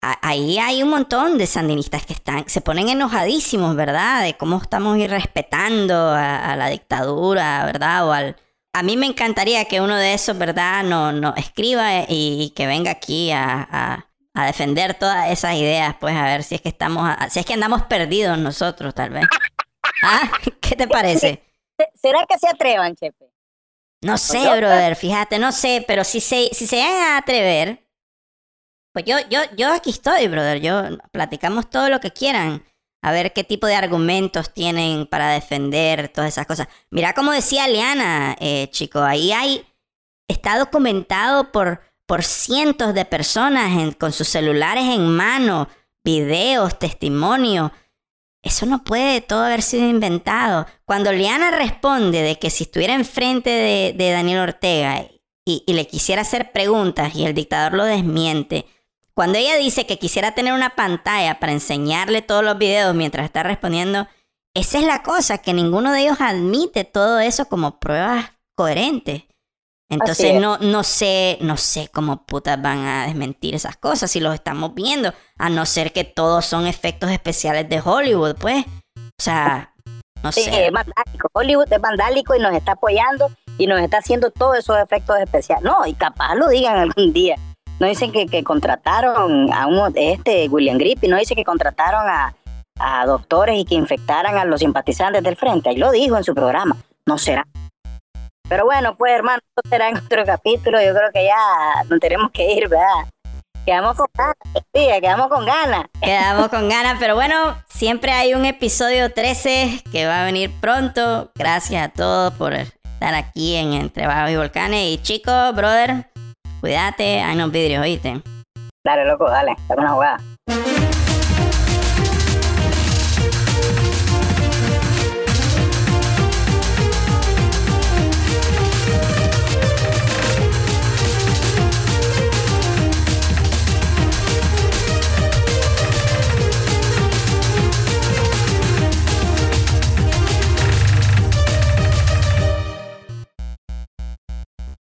ahí hay un montón de sandinistas que están, se ponen enojadísimos, ¿verdad? De cómo estamos irrespetando a, a la dictadura, ¿verdad? O al, a mí me encantaría que uno de esos, ¿verdad? No, no escriba y, que venga aquí a, a, defender todas esas ideas, pues a ver si es que estamos, si es que andamos perdidos nosotros, tal vez. ¿Ah? ¿Qué te parece? ¿Será que se atrevan, Chepe? No sé, brother, fíjate, no sé, pero si se, si se van a atrever, pues yo, yo, yo aquí estoy, brother. Yo platicamos todo lo que quieran. A ver qué tipo de argumentos tienen para defender todas esas cosas. Mira como decía Liana, eh, chico, ahí hay. Está documentado por, por cientos de personas con sus celulares en mano, videos, testimonios. Eso no puede todo haber sido inventado. Cuando Liana responde de que si estuviera enfrente de, de Daniel Ortega y, y, le quisiera hacer preguntas y el dictador lo desmiente, cuando ella dice que quisiera tener una pantalla para enseñarle todos los videos mientras está respondiendo, esa es la cosa, que ninguno de ellos admite todo eso como pruebas coherentes. Entonces no, no sé, no sé cómo putas van a desmentir esas cosas si los estamos viendo, a no ser que todos son efectos especiales de Hollywood, pues. O sea, no sé. es vandálico. Hollywood es vandálico y nos está apoyando y nos está haciendo todos esos efectos especiales. No, y capaz lo digan algún día. No dicen que, contrataron a un, este William Grippi, no dice que contrataron a, a doctores y que infectaran a los simpatizantes del frente. Ahí lo dijo en su programa. No será. Pero bueno, pues hermano, esto será en otro capítulo. Yo creo que ya no tenemos que ir, ¿verdad? Quedamos con ganas, sí, quedamos con ganas. Quedamos con ganas, pero bueno, siempre hay un episodio 13 que va a venir pronto. Gracias a todos por estar aquí en Entre Bajos y Volcanes. Y chicos, brother, Cuídate, hay unos vidrios, ¿oíste? Dale, loco, dale, dame una jugada.